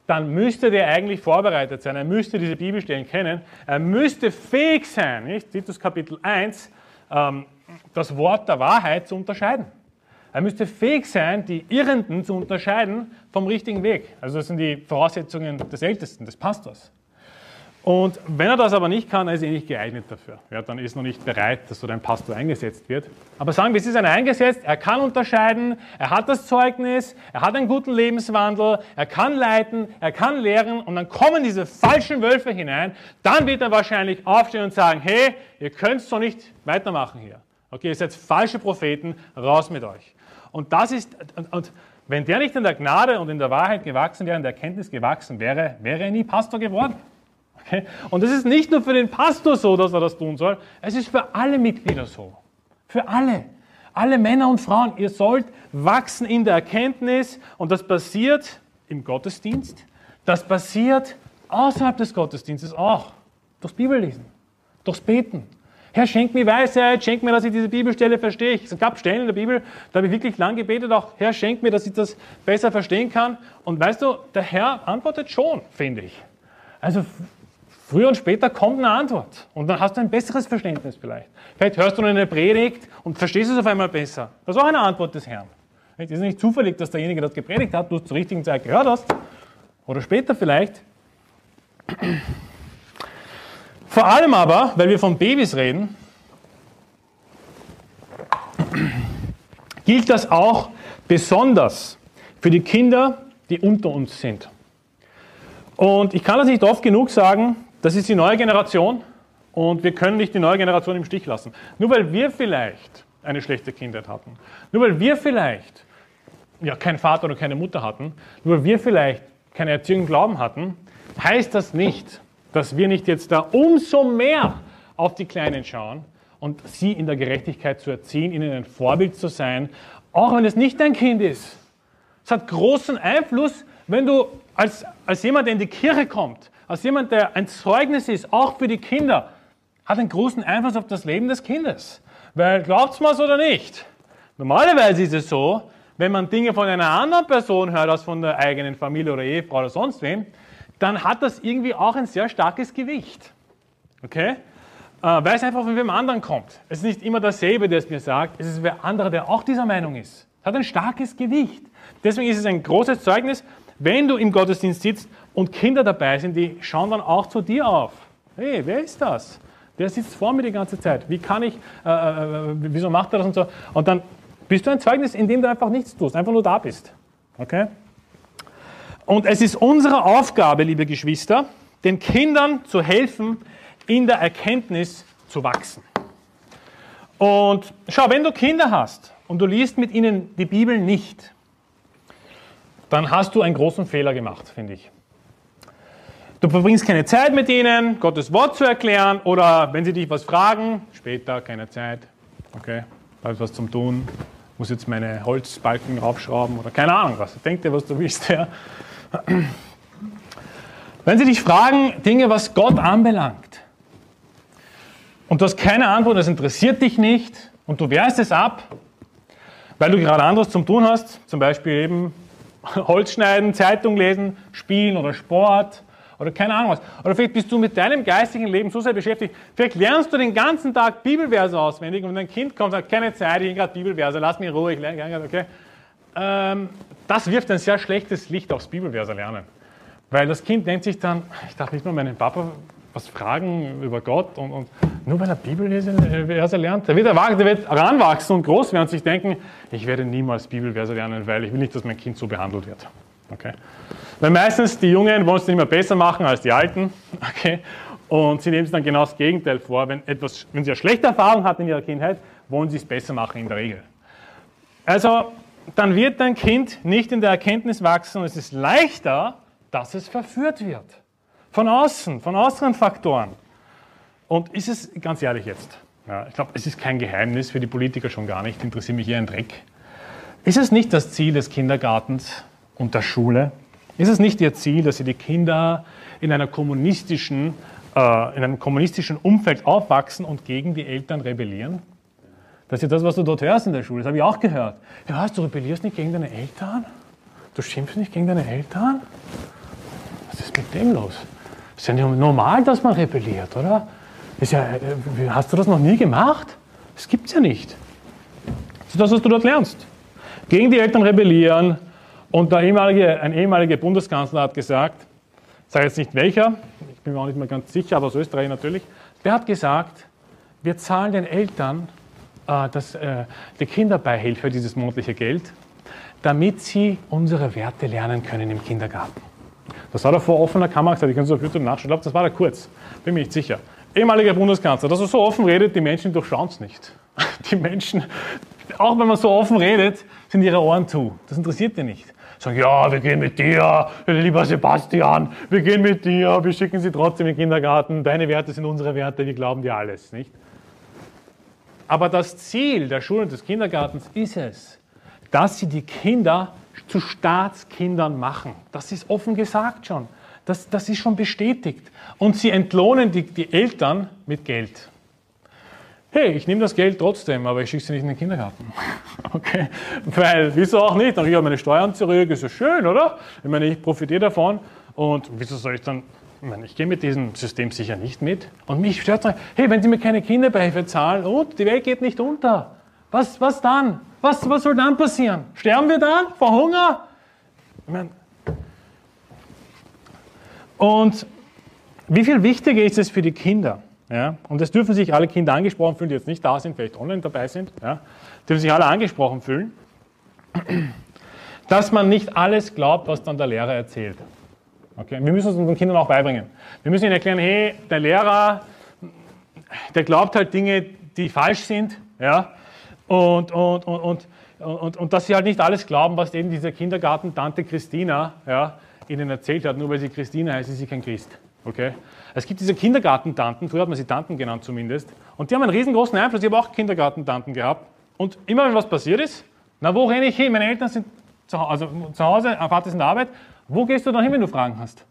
dann müsste der eigentlich vorbereitet sein. Er müsste diese Bibelstellen kennen. Er müsste fähig sein, nicht? Titus Kapitel 1, ähm, das Wort der Wahrheit zu unterscheiden. Er müsste fähig sein, die Irrenden zu unterscheiden vom richtigen Weg. Also das sind die Voraussetzungen des Ältesten, des Pastors. Und wenn er das aber nicht kann, dann ist er nicht geeignet dafür. Ja, dann ist er noch nicht bereit, dass so ein Pastor eingesetzt wird. Aber sagen wir, es ist einer eingesetzt, er kann unterscheiden, er hat das Zeugnis, er hat einen guten Lebenswandel, er kann leiten, er kann lehren und dann kommen diese falschen Wölfe hinein, dann wird er wahrscheinlich aufstehen und sagen, hey, ihr könnt so nicht weitermachen hier. Okay, ihr seid falsche Propheten, raus mit euch. Und das ist, und, und wenn der nicht in der Gnade und in der Wahrheit gewachsen wäre, in der Erkenntnis gewachsen wäre, wäre er nie Pastor geworden. Okay? Und es ist nicht nur für den Pastor so, dass er das tun soll, es ist für alle Mitglieder so. Für alle. Alle Männer und Frauen, ihr sollt wachsen in der Erkenntnis und das passiert im Gottesdienst, das passiert außerhalb des Gottesdienstes auch. Durchs Bibellesen, durchs Beten, Herr, schenk mir Weisheit, schenk mir, dass ich diese Bibelstelle verstehe. Es gab Stellen in der Bibel, da habe ich wirklich lang gebetet, auch Herr, schenk mir, dass ich das besser verstehen kann. Und weißt du, der Herr antwortet schon, finde ich. Also früher und später kommt eine Antwort und dann hast du ein besseres Verständnis vielleicht. Vielleicht hörst du eine Predigt und verstehst es auf einmal besser. Das ist auch eine Antwort des Herrn. Es ist nicht zufällig, dass derjenige das gepredigt hat, du es zur richtigen Zeit gehört hast. Oder später vielleicht. Vor allem aber, weil wir von Babys reden, gilt das auch besonders für die Kinder, die unter uns sind. Und ich kann das nicht oft genug sagen, das ist die neue Generation und wir können nicht die neue Generation im Stich lassen. Nur weil wir vielleicht eine schlechte Kindheit hatten, nur weil wir vielleicht ja, keinen Vater oder keine Mutter hatten, nur weil wir vielleicht keine Erziehung im Glauben hatten, heißt das nicht, dass wir nicht jetzt da umso mehr auf die Kleinen schauen und sie in der Gerechtigkeit zu erziehen, ihnen ein Vorbild zu sein, auch wenn es nicht dein Kind ist. Es hat großen Einfluss, wenn du als, als jemand, der in die Kirche kommt, als jemand, der ein Zeugnis ist, auch für die Kinder, hat einen großen Einfluss auf das Leben des Kindes. Weil glaubt's mal oder nicht? Normalerweise ist es so, wenn man Dinge von einer anderen Person hört, als von der eigenen Familie oder Ehefrau oder sonst wem, dann hat das irgendwie auch ein sehr starkes Gewicht. Okay? Äh, weil es einfach von wem anderen kommt. Es ist nicht immer derselbe, der es mir sagt, es ist wer anderer, der auch dieser Meinung ist. Es hat ein starkes Gewicht. Deswegen ist es ein großes Zeugnis, wenn du im Gottesdienst sitzt und Kinder dabei sind, die schauen dann auch zu dir auf. Hey, wer ist das? Der sitzt vor mir die ganze Zeit. Wie kann ich, äh, äh, äh wieso macht er das und so? Und dann bist du ein Zeugnis, in dem du einfach nichts tust, einfach nur da bist. Okay? Und es ist unsere Aufgabe, liebe Geschwister, den Kindern zu helfen, in der Erkenntnis zu wachsen. Und schau, wenn du Kinder hast und du liest mit ihnen die Bibel nicht, dann hast du einen großen Fehler gemacht, finde ich. Du verbringst keine Zeit mit ihnen, Gottes Wort zu erklären oder wenn sie dich was fragen, später keine Zeit, okay, da ist was zum Tun, muss jetzt meine Holzbalken raufschrauben oder keine Ahnung was. Denk dir, was du willst. Ja. Wenn sie dich fragen, Dinge, was Gott anbelangt, und du hast keine Antwort, das interessiert dich nicht und du wehrst es ab, weil du gerade anderes zum tun hast, zum Beispiel eben Holz schneiden, Zeitung lesen, Spielen oder Sport oder keine Ahnung was. Oder vielleicht bist du mit deinem geistigen Leben so sehr beschäftigt, vielleicht lernst du den ganzen Tag Bibelverse auswendig und dein Kind kommt und sagt, keine Zeit, ich gerade Bibelverse, lass mich in Ruhe, ich lerne okay. Ähm, das wirft ein sehr schlechtes Licht aufs Bibelverse lernen. Weil das Kind denkt sich dann, ich darf nicht mal meinen Papa was fragen über Gott und, und nur weil er Bibelverse lernt, der wird, erwachsen, der wird heranwachsen und groß werden und sich denken, ich werde niemals Bibelverse lernen, weil ich will nicht, dass mein Kind so behandelt wird. Okay? Weil meistens die Jungen wollen es nicht mehr besser machen als die Alten. Okay? Und sie nehmen sich dann genau das Gegenteil vor. Wenn, etwas, wenn sie eine schlechte Erfahrung hatten in ihrer Kindheit, wollen sie es besser machen in der Regel. Also, dann wird dein Kind nicht in der Erkenntnis wachsen und es ist leichter, dass es verführt wird. Von außen, von äußeren Faktoren. Und ist es, ganz ehrlich jetzt, ja, ich glaube, es ist kein Geheimnis für die Politiker schon gar nicht, interessiert mich eher ein Dreck. Ist es nicht das Ziel des Kindergartens und der Schule? Ist es nicht ihr Ziel, dass sie die Kinder in, einer kommunistischen, äh, in einem kommunistischen Umfeld aufwachsen und gegen die Eltern rebellieren? Das ist das, was du dort hörst in der Schule. Das habe ich auch gehört. Ja, du rebellierst nicht gegen deine Eltern? Du schimpfst nicht gegen deine Eltern? Was ist mit dem los? Ist ja nicht normal, dass man rebelliert, oder? Ist ja, äh, hast du das noch nie gemacht? Das gibt es ja nicht. Das ist das, was du dort lernst. Gegen die Eltern rebellieren. Und ehemalige, ein ehemaliger Bundeskanzler hat gesagt, ich sage jetzt nicht welcher, ich bin mir auch nicht mehr ganz sicher, aber aus Österreich natürlich, der hat gesagt, wir zahlen den Eltern das, äh, die Kinderbeihilfe, dieses monatliche Geld, damit sie unsere Werte lernen können im Kindergarten. Das hat er vor offener Kamera gesagt, ich kann es auf YouTube nachschauen, ich glaube, das war der Kurz, bin mir nicht sicher. Ehemaliger Bundeskanzler, dass er so offen redet, die Menschen durchschauen es nicht. Die Menschen, auch wenn man so offen redet, sind ihre Ohren zu. Das interessiert die nicht. Sagen, ja, wir gehen mit dir, lieber Sebastian, wir gehen mit dir, wir schicken sie trotzdem in den Kindergarten, deine Werte sind unsere Werte, wir glauben dir alles, nicht? Aber das Ziel der Schule und des Kindergartens ist es, dass sie die Kinder zu Staatskindern machen. Das ist offen gesagt schon. Das, das ist schon bestätigt. Und sie entlohnen die, die Eltern mit Geld. Hey, ich nehme das Geld trotzdem, aber ich schicke sie nicht in den Kindergarten. Okay? Weil, wieso auch nicht? Dann kriege ich meine Steuern zurück, ist ja schön, oder? Ich meine, ich profitiere davon. Und wieso soll ich dann ich, gehe mit diesem System sicher nicht mit. Und mich stört dann, hey, wenn Sie mir keine Kinderbeihilfe zahlen und die Welt geht nicht unter, was, was dann? Was, was soll dann passieren? Sterben wir dann vor Hunger? Ich meine, und wie viel wichtiger ist es für die Kinder? Ja? Und es dürfen sich alle Kinder angesprochen fühlen, die jetzt nicht da sind, vielleicht online dabei sind, ja? dürfen sich alle angesprochen fühlen, dass man nicht alles glaubt, was dann der Lehrer erzählt. Okay? Wir müssen es unseren Kindern auch beibringen. Wir müssen ihnen erklären, hey, der Lehrer, der glaubt halt Dinge, die falsch sind, ja, und, und, und, und, und, und dass sie halt nicht alles glauben, was eben diese Kindergartentante Christina ja, ihnen erzählt hat, nur weil sie Christina heißt, ist sie kein Christ. Okay? Es gibt diese Kindergartentanten, früher hat man sie Tanten genannt zumindest, und die haben einen riesengroßen Einfluss. Ich habe auch Kindergartentanten gehabt. Und immer wenn was passiert ist, na, wo renne ich hin? Meine Eltern sind zu, also zu Hause, Vater ist in der Arbeit. Wo gehst du dann hin, wenn du Fragen hast?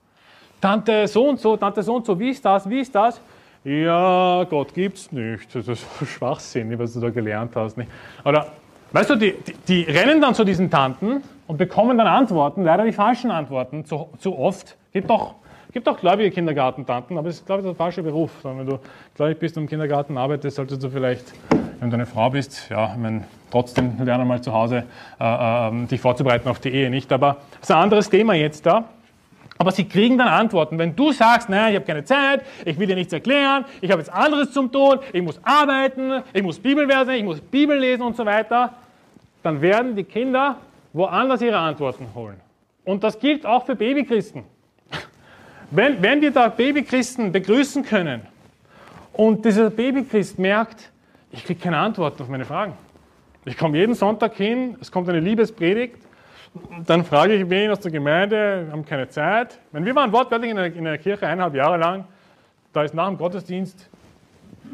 Tante so und so, Tante so und so, wie ist das, wie ist das? ja, Gott gibt's nicht. Das ist Schwachsinn, was du da gelernt hast. Oder, weißt du, die, die, die, rennen dann zu diesen Tanten und bekommen dann Antworten, leider die falschen Antworten, zu, zu oft. Gibt auch, gibt auch gläubige Kindergartentanten, aber das ist, glaube ich, der falsche Beruf. Wenn du gläubig bist und im Kindergarten arbeitest, solltest du vielleicht, wenn du eine Frau bist, ja, ich meine, trotzdem lernen mal zu Hause, äh, äh, dich vorzubereiten auf die Ehe, nicht? Aber das ist ein anderes Thema jetzt da. Aber sie kriegen dann Antworten. Wenn du sagst, naja, ich habe keine Zeit, ich will dir nichts erklären, ich habe jetzt anderes zum tun, ich muss arbeiten, ich muss Bibelverse, ich muss Bibel lesen und so weiter, dann werden die Kinder woanders ihre Antworten holen. Und das gilt auch für Babychristen. Wenn, wenn wir da Babychristen begrüßen können und dieser Babychrist merkt, ich kriege keine Antworten auf meine Fragen. Ich komme jeden Sonntag hin, es kommt eine Liebespredigt, dann frage ich wen aus der Gemeinde, wir haben keine Zeit. Wenn wir waren wortwörtlich in einer, in einer Kirche eineinhalb Jahre lang, da ist nach dem Gottesdienst,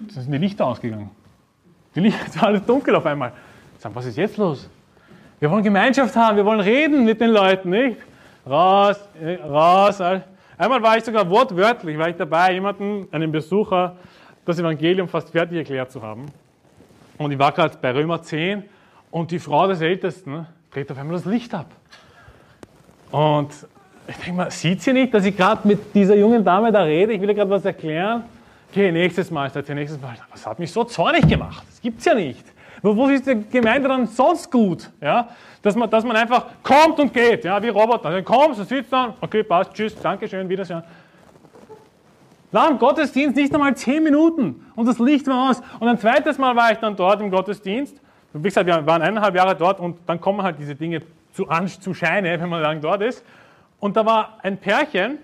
sind die Lichter ausgegangen. Die Lichter, war alles dunkel auf einmal. Ich sage, was ist jetzt los? Wir wollen Gemeinschaft haben, wir wollen reden mit den Leuten, nicht? Raus, äh, raus. Einmal war ich sogar wortwörtlich, war ich dabei, jemanden, einen Besucher, das Evangelium fast fertig erklärt zu haben. Und ich war gerade bei Römer 10 und die Frau des Ältesten dreht auf einmal das Licht ab. Und ich denke mal, sieht sie nicht, dass ich gerade mit dieser jungen Dame da rede? Ich will ihr gerade was erklären. Okay, nächstes Mal, sagt sie nächstes Mal. Was hat mich so zornig gemacht? Das gibt es ja nicht. Wo ist die Gemeinde dann sonst gut? Ja? Dass, man, dass man einfach kommt und geht, ja? wie Roboter. Dann kommst, du sitzt dann, okay, passt, tschüss, Dankeschön, Wiedersehen. Nach dem Gottesdienst nicht einmal zehn Minuten und das Licht war aus. Und ein zweites Mal war ich dann dort im Gottesdienst. Wie gesagt, wir waren eineinhalb Jahre dort und dann kommen halt diese Dinge zu, zu Scheine, wenn man lang dort ist. Und da war ein Pärchen,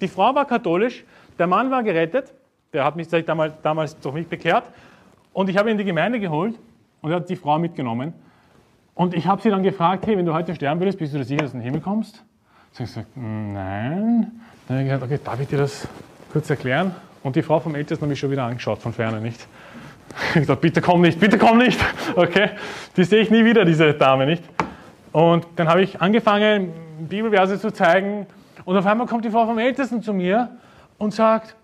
die Frau war katholisch, der Mann war gerettet, der hat mich damals, damals durch mich bekehrt. Und ich habe ihn in die Gemeinde geholt und er hat die Frau mitgenommen. Und ich habe sie dann gefragt, hey, wenn du heute sterben würdest, bist du dir sicher, dass du in den Himmel kommst? Sie hat gesagt, nein. Dann habe ich gesagt, okay, darf ich dir das kurz erklären? Und die Frau vom Ältesten hat mich schon wieder angeschaut, von ferne nicht. Ich gesagt, bitte komm nicht, bitte komm nicht. Okay, die sehe ich nie wieder, diese Dame, nicht? Und dann habe ich angefangen, Bibelverse zu zeigen. Und auf einmal kommt die Frau vom Ältesten zu mir und sagt,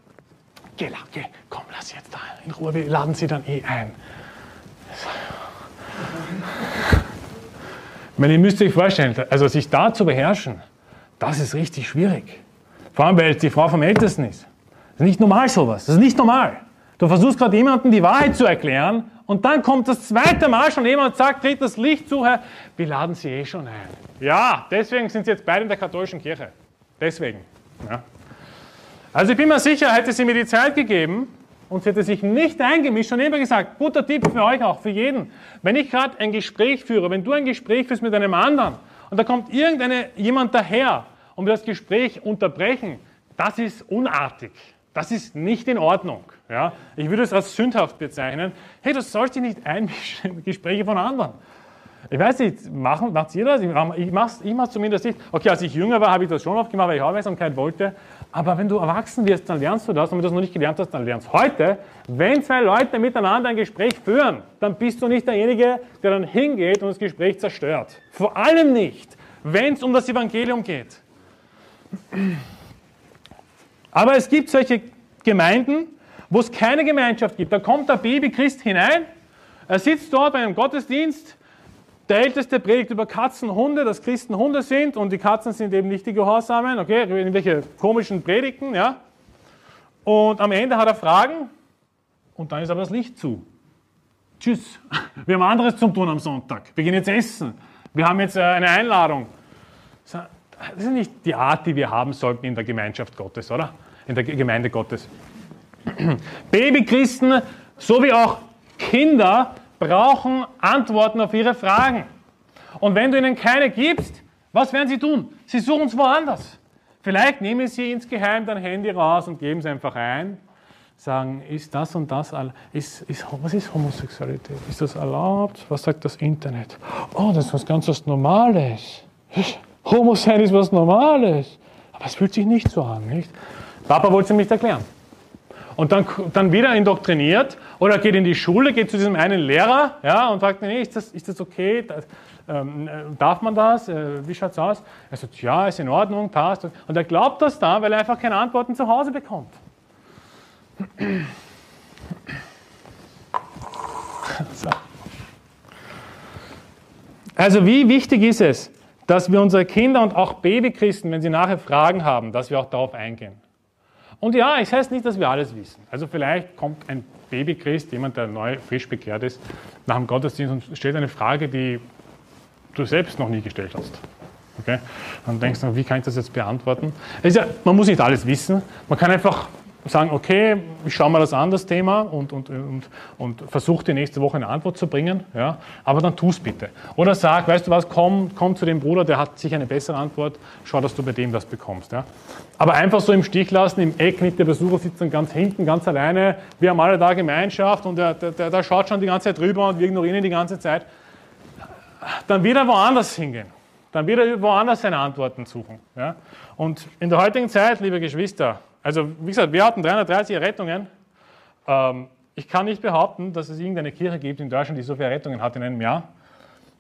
geh, geh, komm, lass jetzt da in Ruhe, wir laden sie dann eh ein. Ich meine, ihr müsst euch vorstellen, also sich da zu beherrschen, das ist richtig schwierig. Vor allem, weil es die Frau vom Ältesten ist. Das ist nicht normal sowas. Das ist nicht normal. Du versuchst gerade jemandem die Wahrheit zu erklären und dann kommt das zweite Mal schon jemand und sagt, dreht das Licht zu, Herr. Wir laden sie eh schon ein. Ja, deswegen sind sie jetzt beide in der katholischen Kirche. Deswegen. Ja. Also ich bin mir sicher, hätte sie mir die Zeit gegeben und sie hätte sich nicht eingemischt und immer gesagt, guter Tipp für euch auch, für jeden. Wenn ich gerade ein Gespräch führe, wenn du ein Gespräch führst mit einem anderen und da kommt irgendeine, jemand daher und will das Gespräch unterbrechen, das ist unartig. Das ist nicht in Ordnung. Ja? Ich würde es als sündhaft bezeichnen. Hey, du sollst dich nicht einmischen in Gespräche von anderen. Ich weiß nicht, macht ihr das? Ich mache es ich zumindest nicht. Okay, als ich jünger war, habe ich das schon oft gemacht, weil ich Aufmerksamkeit wollte. Aber wenn du erwachsen wirst, dann lernst du das. Und wenn du das noch nicht gelernt hast, dann lernst du heute. Wenn zwei Leute miteinander ein Gespräch führen, dann bist du nicht derjenige, der dann hingeht und das Gespräch zerstört. Vor allem nicht, wenn es um das Evangelium geht. Aber es gibt solche Gemeinden, wo es keine Gemeinschaft gibt. Da kommt der Babychrist hinein, er sitzt dort bei einem Gottesdienst, der Älteste predigt über Katzen, Hunde, dass Christen Hunde sind und die Katzen sind eben nicht die Gehorsamen, okay, irgendwelche komischen Predigten, ja. Und am Ende hat er Fragen und dann ist aber das Licht zu. Tschüss, wir haben anderes zum tun am Sonntag. Wir gehen jetzt essen. Wir haben jetzt äh, eine Einladung. Das ist nicht die Art, die wir haben sollten in der Gemeinschaft Gottes, oder? In der Gemeinde Gottes. Babychristen sowie auch Kinder brauchen Antworten auf ihre Fragen. Und wenn du ihnen keine gibst, was werden sie tun? Sie suchen es woanders. Vielleicht nehmen sie insgeheim dein Handy raus und geben es einfach ein. Sagen, ist das und das, ist, ist, was ist Homosexualität? Ist das erlaubt? Was sagt das Internet? Oh, das ist was ganz was Normales. Homo sein ist was Normales. Aber es fühlt sich nicht so an, nicht? Papa wollte es ihm nicht erklären. Und dann, dann wieder indoktriniert oder geht in die Schule, geht zu diesem einen Lehrer ja, und fragt, nee, ist das, ist das okay? Das, ähm, äh, darf man das? Äh, wie es aus? Er sagt, ja, ist in Ordnung, passt. Und er glaubt das dann, weil er einfach keine Antworten zu Hause bekommt. So. Also wie wichtig ist es, dass wir unsere Kinder und auch Babychristen, wenn sie nachher Fragen haben, dass wir auch darauf eingehen. Und ja, es heißt nicht, dass wir alles wissen. Also vielleicht kommt ein Babychrist, jemand, der neu, frisch bekehrt ist, nach dem Gottesdienst und stellt eine Frage, die du selbst noch nie gestellt hast. Okay? Dann denkst du, wie kann ich das jetzt beantworten? Ja, man muss nicht alles wissen. Man kann einfach sagen, okay, ich schaue mir das an, das Thema, und, und, und, und versuche die nächste Woche eine Antwort zu bringen, ja, aber dann tu es bitte. Oder sag, weißt du was, komm, komm zu dem Bruder, der hat sicher eine bessere Antwort, schau, dass du bei dem das bekommst. Ja. Aber einfach so im Stich lassen, im Eck nicht, der Besucher sitzt dann ganz hinten, ganz alleine, wir haben alle da Gemeinschaft und der, der, der, schaut schon die ganze Zeit drüber und wir ignorieren ihn die ganze Zeit, dann wird er woanders hingehen. Dann wird er woanders seine Antworten suchen. Ja. Und in der heutigen Zeit, liebe Geschwister, also wie gesagt, wir hatten 330 Errettungen. Ähm, ich kann nicht behaupten, dass es irgendeine Kirche gibt in Deutschland, die so viele Errettungen hat in einem Jahr.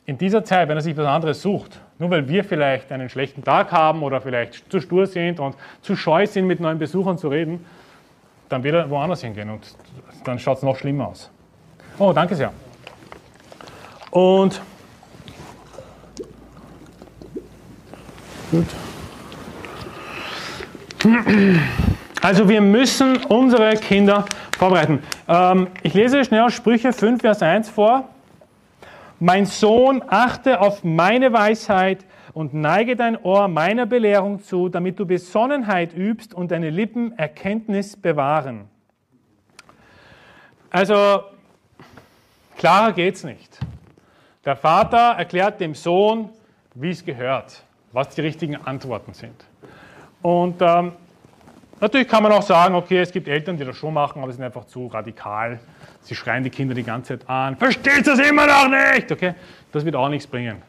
In dieser Zeit, wenn er sich was anderes sucht, nur weil wir vielleicht einen schlechten Tag haben oder vielleicht zu stur sind und zu scheu sind, mit neuen Besuchern zu reden, dann wird er woanders hingehen und dann schaut es noch schlimmer aus. Oh, danke sehr. Und gut. Also wir müssen unsere Kinder vorbereiten. Ähm, ich lese schnell Sprüche 5, Vers 1 vor. Mein Sohn, achte auf meine Weisheit und neige dein Ohr meiner Belehrung zu, damit du Besonnenheit übst und deine Lippen Erkenntnis bewahren. Also, klarer geht's nicht. Der Vater erklärt dem Sohn, wie es gehört, was die richtigen Antworten sind. Und ähm, natürlich kann man auch sagen, okay, es gibt Eltern, die das schon machen, aber sie sind einfach zu radikal. Sie schreien die Kinder die ganze Zeit an. Versteht das immer noch nicht? Okay, das wird auch nichts bringen.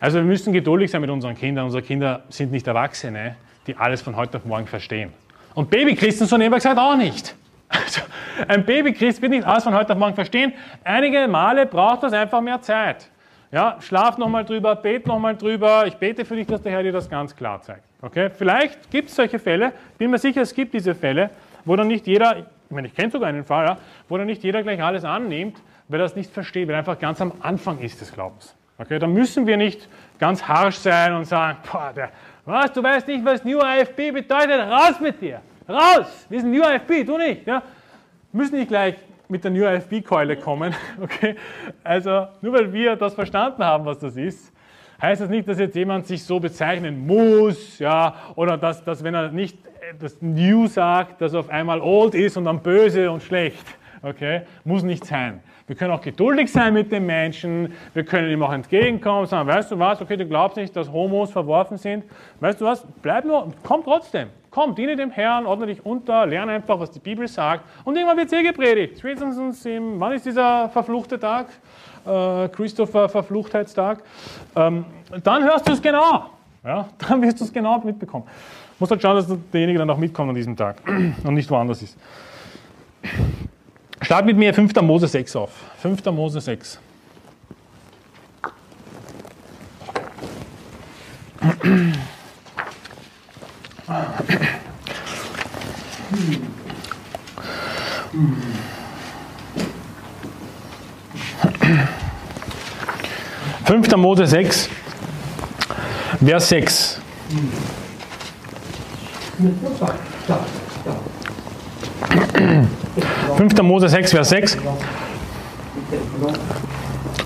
Also wir müssen geduldig sein mit unseren Kindern. Unsere Kinder sind nicht Erwachsene, die alles von heute auf morgen verstehen. Und Babychristen, so nebenbei gesagt, auch nicht. Also, ein Babychrist wird nicht alles von heute auf morgen verstehen. Einige Male braucht das einfach mehr Zeit. Ja, schlaf nochmal drüber, bet nochmal drüber. Ich bete für dich, dass der Herr dir das ganz klar zeigt. Okay? Vielleicht gibt es solche Fälle, bin mir sicher, es gibt diese Fälle, wo dann nicht jeder, ich meine, ich kenne sogar einen Fall, ja, wo dann nicht jeder gleich alles annimmt, weil er das nicht versteht, weil er einfach ganz am Anfang ist des Glaubens. Okay? Dann müssen wir nicht ganz harsch sein und sagen, boah, der, was, du weißt nicht, was New IFB bedeutet, raus mit dir, raus, wir sind New IFB, du nicht. Ja? Müssen nicht gleich mit der New IFB-Keule kommen. Okay? Also nur weil wir das verstanden haben, was das ist, heißt das nicht, dass jetzt jemand sich so bezeichnen muss, ja, oder dass, dass wenn er nicht das New sagt, dass er auf einmal old ist und dann böse und schlecht. Okay? Muss nicht sein. Wir können auch geduldig sein mit den Menschen, wir können ihm auch entgegenkommen, sagen, weißt du was, okay, du glaubst nicht, dass Homos verworfen sind, weißt du was, bleib nur, komm trotzdem, komm, diene dem Herrn, ordne dich unter, lerne einfach, was die Bibel sagt und irgendwann wird es eh gepredigt. Spätestens im, wann ist dieser verfluchte Tag? Äh, Christopher Verfluchtheitstag. Ähm, dann hörst du es genau. Ja, dann wirst du es genau mitbekommen. Muss halt schauen, dass derjenige dann auch mitkommt an diesem Tag und nicht woanders ist. Start mit mir 5. Mose 6 auf. 5. Mose 6. Fünfter Mose 6, Vers 6. 5. Mose 6, Vers 6.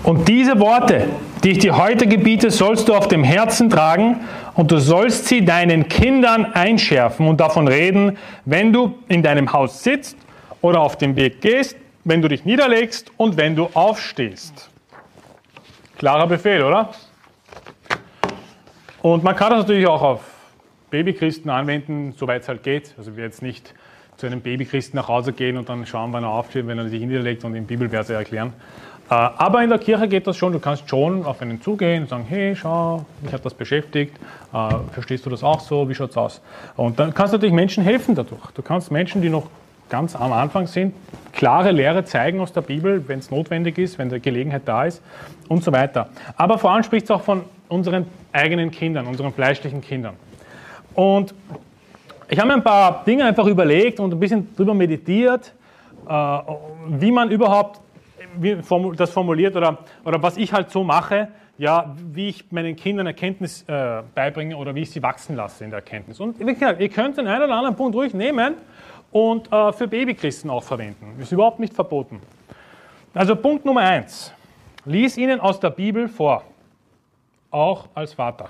Und diese Worte, die ich dir heute gebiete, sollst du auf dem Herzen tragen und du sollst sie deinen Kindern einschärfen und davon reden, wenn du in deinem Haus sitzt oder auf dem Weg gehst, wenn du dich niederlegst und wenn du aufstehst. Klarer Befehl, oder? Und man kann das natürlich auch auf Babychristen anwenden, soweit es halt geht. Also wir jetzt nicht zu einem Babychristen nach Hause gehen und dann schauen, wann er aufsteht, wenn er sich niederlegt und ihm Bibelverse erklären. Äh, aber in der Kirche geht das schon. Du kannst schon auf einen zugehen und sagen, hey, schau, mich hat das beschäftigt. Äh, verstehst du das auch so? Wie schaut es aus? Und dann kannst du natürlich Menschen helfen dadurch. Du kannst Menschen, die noch ganz am Anfang sind, klare Lehre zeigen aus der Bibel, wenn es notwendig ist, wenn die Gelegenheit da ist und so weiter. Aber vor allem spricht es auch von unseren eigenen Kindern, unseren fleischlichen Kindern. Und ich habe mir ein paar Dinge einfach überlegt und ein bisschen darüber meditiert, äh, wie man überhaupt das formuliert oder, oder was ich halt so mache, ja, wie ich meinen Kindern Erkenntnis äh, beibringe oder wie ich sie wachsen lasse in der Erkenntnis. Und ihr könnt den einen oder anderen Punkt ruhig nehmen und äh, für Babychristen auch verwenden. Ist überhaupt nicht verboten. Also Punkt Nummer eins. Lies ihnen aus der Bibel vor. Auch als Vater.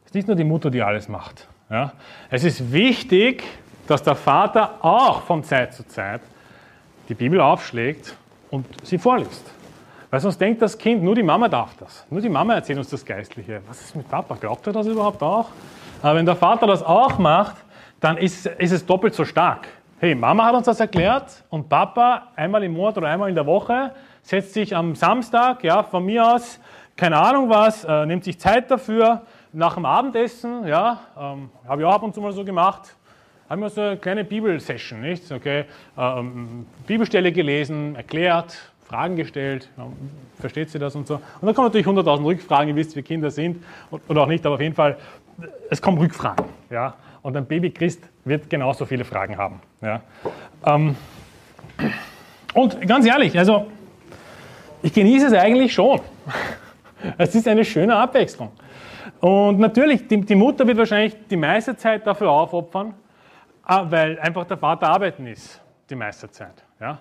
Es ist nicht nur die Mutter, die alles macht. Ja? Es ist wichtig, dass der Vater auch von Zeit zu Zeit die Bibel aufschlägt und sie vorliest. Weil sonst denkt das Kind, nur die Mama darf das. Nur die Mama erzählt uns das Geistliche. Was ist mit Papa? Glaubt er das überhaupt auch? Aber wenn der Vater das auch macht, dann ist, ist es doppelt so stark. Hey, Mama hat uns das erklärt und Papa einmal im Monat oder einmal in der Woche setzt sich am Samstag, ja, von mir aus, keine Ahnung was, äh, nimmt sich Zeit dafür, nach dem Abendessen, ja, ähm, habe ich auch ab und zu mal so gemacht, haben wir so eine kleine Bibelsession, nicht? Okay, ähm, Bibelstelle gelesen, erklärt, Fragen gestellt, ja, versteht sie das und so. Und dann kommen natürlich 100.000 Rückfragen, ihr wisst, wie Kinder sind oder auch nicht, aber auf jeden Fall, es kommen Rückfragen. Ja? Und ein Baby Christ wird genauso viele Fragen haben. Ja? Ähm, und ganz ehrlich, also ich genieße es eigentlich schon. Es ist eine schöne Abwechslung. Und natürlich, die, die Mutter wird wahrscheinlich die meiste Zeit dafür aufopfern, weil einfach der Vater arbeiten ist, die meiste Zeit. Ja?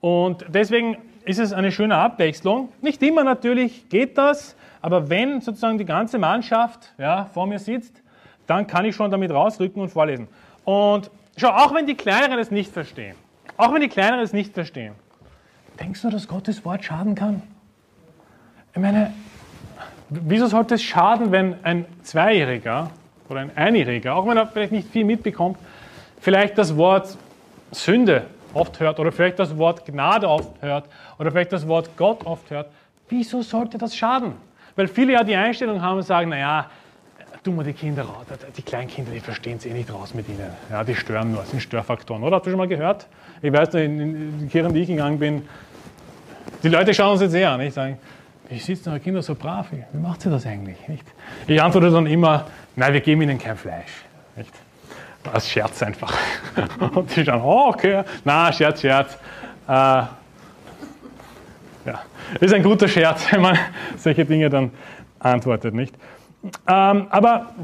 Und deswegen ist es eine schöne Abwechslung. Nicht immer natürlich geht das, aber wenn sozusagen die ganze Mannschaft ja, vor mir sitzt, dann kann ich schon damit rausrücken und vorlesen. Und schau, auch wenn die Kleineren es nicht verstehen, auch wenn die Kleineren es nicht verstehen, denkst du, dass Gottes Wort schaden kann? Ich meine, wieso sollte es schaden, wenn ein Zweijähriger oder ein Einjähriger, auch wenn er vielleicht nicht viel mitbekommt, vielleicht das Wort Sünde oft hört oder vielleicht das Wort Gnade oft hört oder vielleicht das Wort Gott oft hört, wieso sollte das schaden? Weil viele ja die Einstellung haben und sagen, naja, tun wir die Kinder raus, die Kleinkinder, die verstehen es eh nicht raus mit ihnen. Ja, die stören nur, sind Störfaktoren. Oder hast du schon mal gehört? Ich weiß, in die Kirchen, die ich gegangen bin, die Leute schauen uns jetzt eher an. Ich sage, wie sitzen eure Kinder so brav? Wie macht sie das eigentlich? Ich antworte dann immer, nein, wir geben ihnen kein Fleisch. Nicht? Als Scherz einfach. Und die schauen, oh, okay, na, Scherz, Scherz. Äh, ja, ist ein guter Scherz, wenn man solche Dinge dann antwortet, nicht? Ähm, aber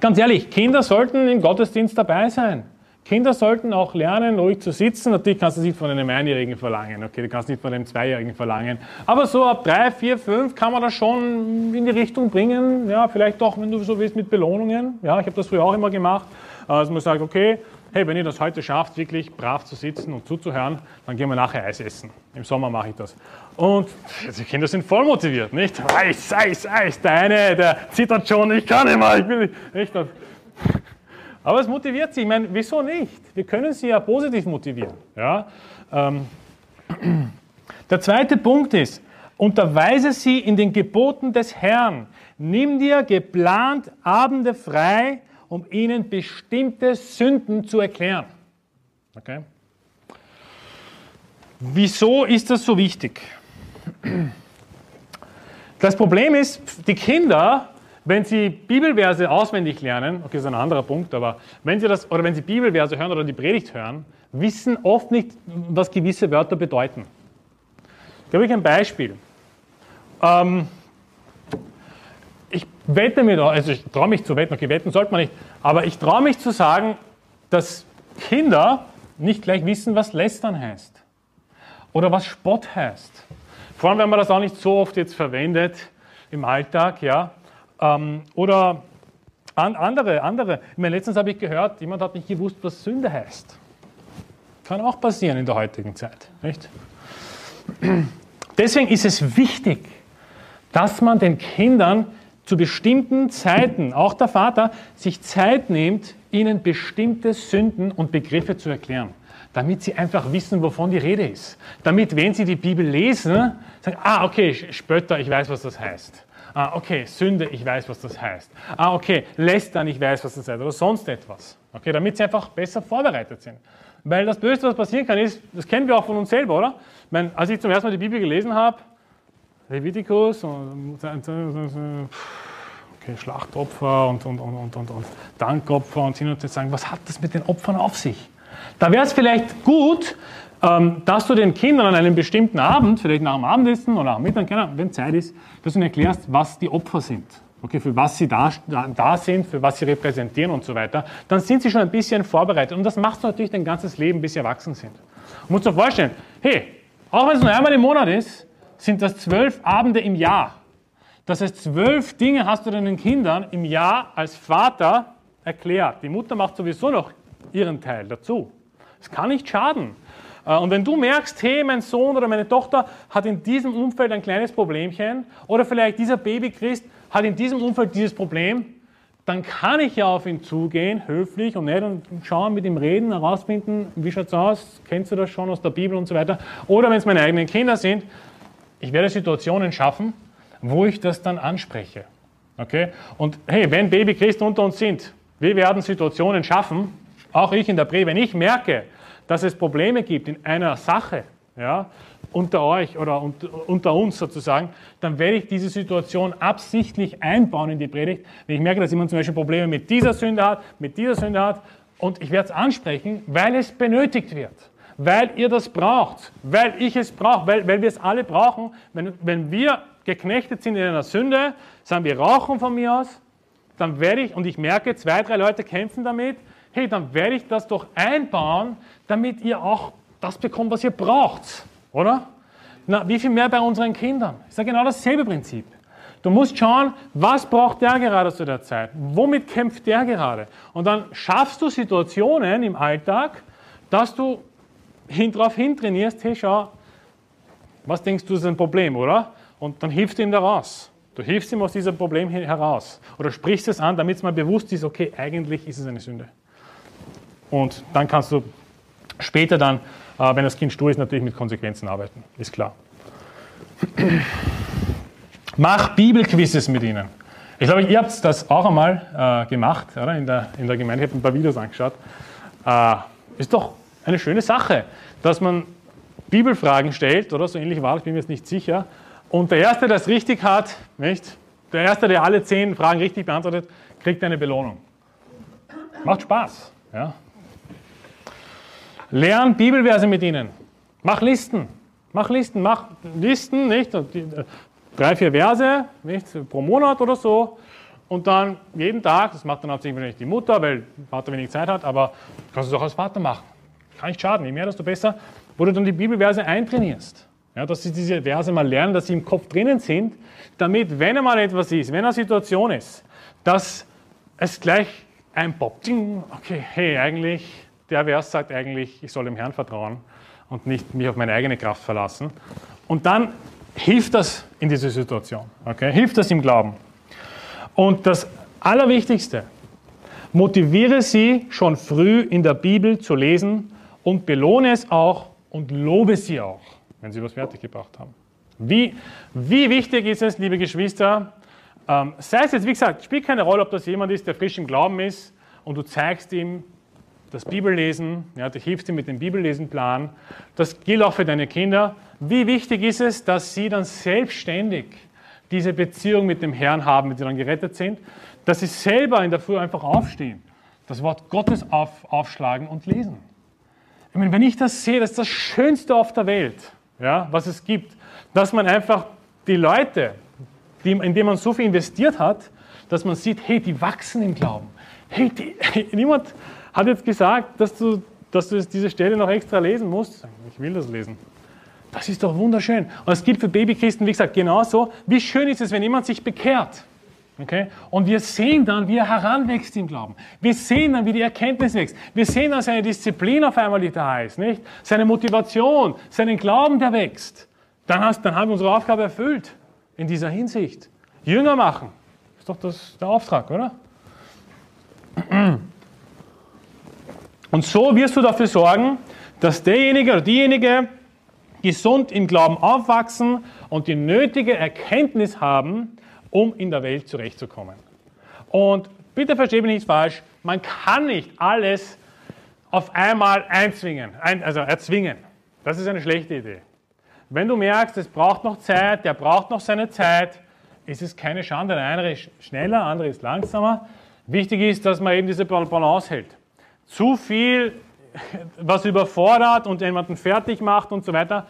ganz ehrlich, Kinder sollten im Gottesdienst dabei sein. Kinder sollten auch lernen, ruhig zu sitzen. Natürlich kannst du es nicht von einem Einjährigen verlangen, okay, du kannst nicht von einem Zweijährigen verlangen. Aber so ab drei, vier, fünf kann man das schon in die Richtung bringen. Ja, vielleicht auch, wenn du so willst, mit Belohnungen. Ja, ich habe das früher auch immer gemacht. Also man sagt, okay, hey, wenn ihr das heute schafft, wirklich brav zu sitzen und zuzuhören, dann gehen wir nachher Eis essen. Im Sommer mache ich das. Und die Kinder sind voll motiviert, nicht? Eis, Eis, Eis. Der eine, der zittert schon, ich kann nicht mehr, ich will nicht. nicht? Aber es motiviert sie. Ich meine, wieso nicht? Wir können sie ja positiv motivieren. Ja? Ähm. Der zweite Punkt ist, unterweise sie in den Geboten des Herrn. Nimm dir geplant Abende frei, um ihnen bestimmte Sünden zu erklären. Okay? Wieso ist das so wichtig? Das Problem ist, die Kinder wenn Sie Bibelverse auswendig lernen, okay, das ist ein anderer Punkt, aber wenn Sie das, oder wenn Sie Bibelverse hören oder die Predigt hören, wissen oft nicht, was gewisse Wörter bedeuten. Ich gebe euch ein Beispiel. Ähm, wette mir da, also ich traue mich zu wetten, okay, wetten sollte man nicht, aber ich traue mich zu sagen, dass Kinder nicht gleich wissen, was lästern heißt oder was Spott heißt. Vor allem, wenn man das auch nicht so oft jetzt verwendet im Alltag, ja. Ähm, oder an, andere, andere. Ich meine, letztens habe ich gehört, jemand hat nicht gewusst, was Sünde heißt. Kann auch passieren in der heutigen Zeit. Nicht? Deswegen ist es wichtig, dass man den Kindern zu bestimmten Zeiten, auch der Vater, sich Zeit nimmt, ihnen bestimmte Sünden und Begriffe zu erklären, damit sie einfach wissen, wovon die Rede ist. Damit, wenn sie die Bibel lesen, sagen, ah, okay, Spötter, ich weiß, was das heißt. Ah, okay, Sünde, ich weiß, was das heißt. Ah, okay, Lästern, ich weiß, was das heißt. Oder sonst etwas. Okay, damit sie einfach besser vorbereitet sind. Weil das Böste, was passieren kann, ist, das kennen wir auch von uns selber, oder? Ich meine, als ich zum ersten Mal die Bibel gelesen habe, Levitikus und okay, Schlachtopfer und, und, und, und, und Dankopfer und hin und her sagen, was hat das mit den Opfern auf sich? Da wäre es vielleicht gut, ähm, dass du den Kindern an einem bestimmten Abend, vielleicht nach dem Abendessen oder am Mittag, wenn Zeit ist, dass du ihnen erklärst, was die Opfer sind. Okay, für was sie da, da sind, für was sie repräsentieren und so weiter, dann sind sie schon ein bisschen vorbereitet. Und das machst du natürlich dein ganzes Leben, bis sie erwachsen sind. Du musst dir vorstellen, hey, auch wenn es nur einmal im Monat ist, sind das zwölf Abende im Jahr. Das heißt, zwölf Dinge hast du deinen Kindern im Jahr als Vater erklärt. Die Mutter macht sowieso noch ihren Teil dazu. Es kann nicht schaden. Äh, und wenn du merkst, hey, mein Sohn oder meine Tochter hat in diesem Umfeld ein kleines Problemchen oder vielleicht dieser Babychrist hat in diesem Umfeld dieses Problem, dann kann ich ja auf ihn zugehen, höflich und nett und schauen, mit ihm reden, herausfinden, wie schaut es aus, kennst du das schon aus der Bibel und so weiter. Oder wenn es meine eigenen Kinder sind, ich werde Situationen schaffen, wo ich das dann anspreche. Okay? Und hey, wenn Babychristen unter uns sind, wir werden Situationen schaffen, auch ich in der Pre, wenn ich merke, dass es Probleme gibt in einer Sache, ja, unter euch oder unter uns sozusagen, dann werde ich diese Situation absichtlich einbauen in die Predigt. Wenn ich merke, dass jemand zum Beispiel Probleme mit dieser Sünde hat, mit dieser Sünde hat, und ich werde es ansprechen, weil es benötigt wird, weil ihr das braucht, weil ich es brauche, weil, weil wir es alle brauchen. Wenn, wenn wir geknechtet sind in einer Sünde, sagen wir rauchen von mir aus, dann werde ich, und ich merke, zwei, drei Leute kämpfen damit, hey, dann werde ich das doch einbauen, damit ihr auch das bekommt, was ihr braucht. Oder? Na, wie viel mehr bei unseren Kindern? Ist ja genau dasselbe Prinzip. Du musst schauen, was braucht der gerade zu der Zeit? Womit kämpft der gerade? Und dann schaffst du Situationen im Alltag, dass du hin, darauf hintrainierst, hey, schau, was denkst du, ist ein Problem, oder? Und dann hilfst du ihm da raus. Du hilfst ihm aus diesem Problem heraus. Oder sprichst es an, damit es mal bewusst ist, okay, eigentlich ist es eine Sünde. Und dann kannst du später dann äh, wenn das Kind stur ist, natürlich mit Konsequenzen arbeiten, ist klar. Mach Bibelquizzes mit ihnen. Ich glaube, ihr habt das auch einmal äh, gemacht, oder? In, der, in der Gemeinde, ich habe ein paar Videos angeschaut. Äh, ist doch eine schöne Sache, dass man Bibelfragen stellt, oder so ähnlich war das, bin mir jetzt nicht sicher. Und der Erste, der es richtig hat, nicht? der Erste, der alle zehn Fragen richtig beantwortet, kriegt eine Belohnung. Macht Spaß. Ja? Lern Bibelverse mit ihnen. Mach Listen. Mach Listen. Mach Listen, nicht? Äh, drei, vier Verse, nicht? Pro Monat oder so. Und dann jeden Tag, das macht dann hauptsächlich die Mutter, weil Vater wenig Zeit hat, aber kannst du es auch als Vater machen. Kann nicht schaden. Je mehr, desto besser, wo du dann die Bibelverse eintrainierst. Ja, dass sie diese Verse mal lernen, dass sie im Kopf drinnen sind, damit, wenn einmal etwas ist, wenn eine Situation ist, dass es gleich einpoppt. Okay, hey, eigentlich der Vers sagt eigentlich, ich soll dem Herrn vertrauen und nicht mich auf meine eigene Kraft verlassen. Und dann hilft das in dieser Situation. Okay? Hilft das im Glauben. Und das Allerwichtigste, motiviere sie schon früh in der Bibel zu lesen und belohne es auch und lobe sie auch, wenn sie was fertiggebracht haben. Wie, wie wichtig ist es, liebe Geschwister, ähm, sei es jetzt, wie gesagt, spielt keine Rolle, ob das jemand ist, der frisch im Glauben ist und du zeigst ihm das Bibellesen, ja, du hilfst dir mit dem Bibellesenplan. Das gilt auch für deine Kinder. Wie wichtig ist es, dass sie dann selbstständig diese Beziehung mit dem Herrn haben, wenn sie dann gerettet sind, dass sie selber in der Früh einfach aufstehen, das Wort Gottes auf, aufschlagen und lesen. Ich meine, wenn ich das sehe, das ist das Schönste auf der Welt, ja, was es gibt, dass man einfach die Leute, die, in denen man so viel investiert hat, dass man sieht, hey, die wachsen im Glauben. Hey, die, niemand hat jetzt gesagt, dass du, dass du diese Stelle noch extra lesen musst. Ich will das lesen. Das ist doch wunderschön. Und es gibt für Babychristen, wie gesagt, genauso, wie schön ist es, wenn jemand sich bekehrt. Okay? Und wir sehen dann, wie er heranwächst im Glauben. Wir sehen dann, wie die Erkenntnis wächst. Wir sehen dann seine Disziplin auf einmal, die da ist. Nicht? Seine Motivation, seinen Glauben, der wächst. Dann, hast, dann haben wir unsere Aufgabe erfüllt in dieser Hinsicht. Jünger machen. Ist doch das, der Auftrag, oder? Und so wirst du dafür sorgen, dass derjenige oder diejenige gesund im Glauben aufwachsen und die nötige Erkenntnis haben, um in der Welt zurechtzukommen. Und bitte verstehe mich nicht falsch, man kann nicht alles auf einmal einzwingen, also erzwingen. Das ist eine schlechte Idee. Wenn du merkst, es braucht noch Zeit, der braucht noch seine Zeit, ist es keine Schande. Der eine ist schneller, der andere ist langsamer. Wichtig ist, dass man eben diese Balance hält zu viel, was überfordert und jemanden fertig macht und so weiter,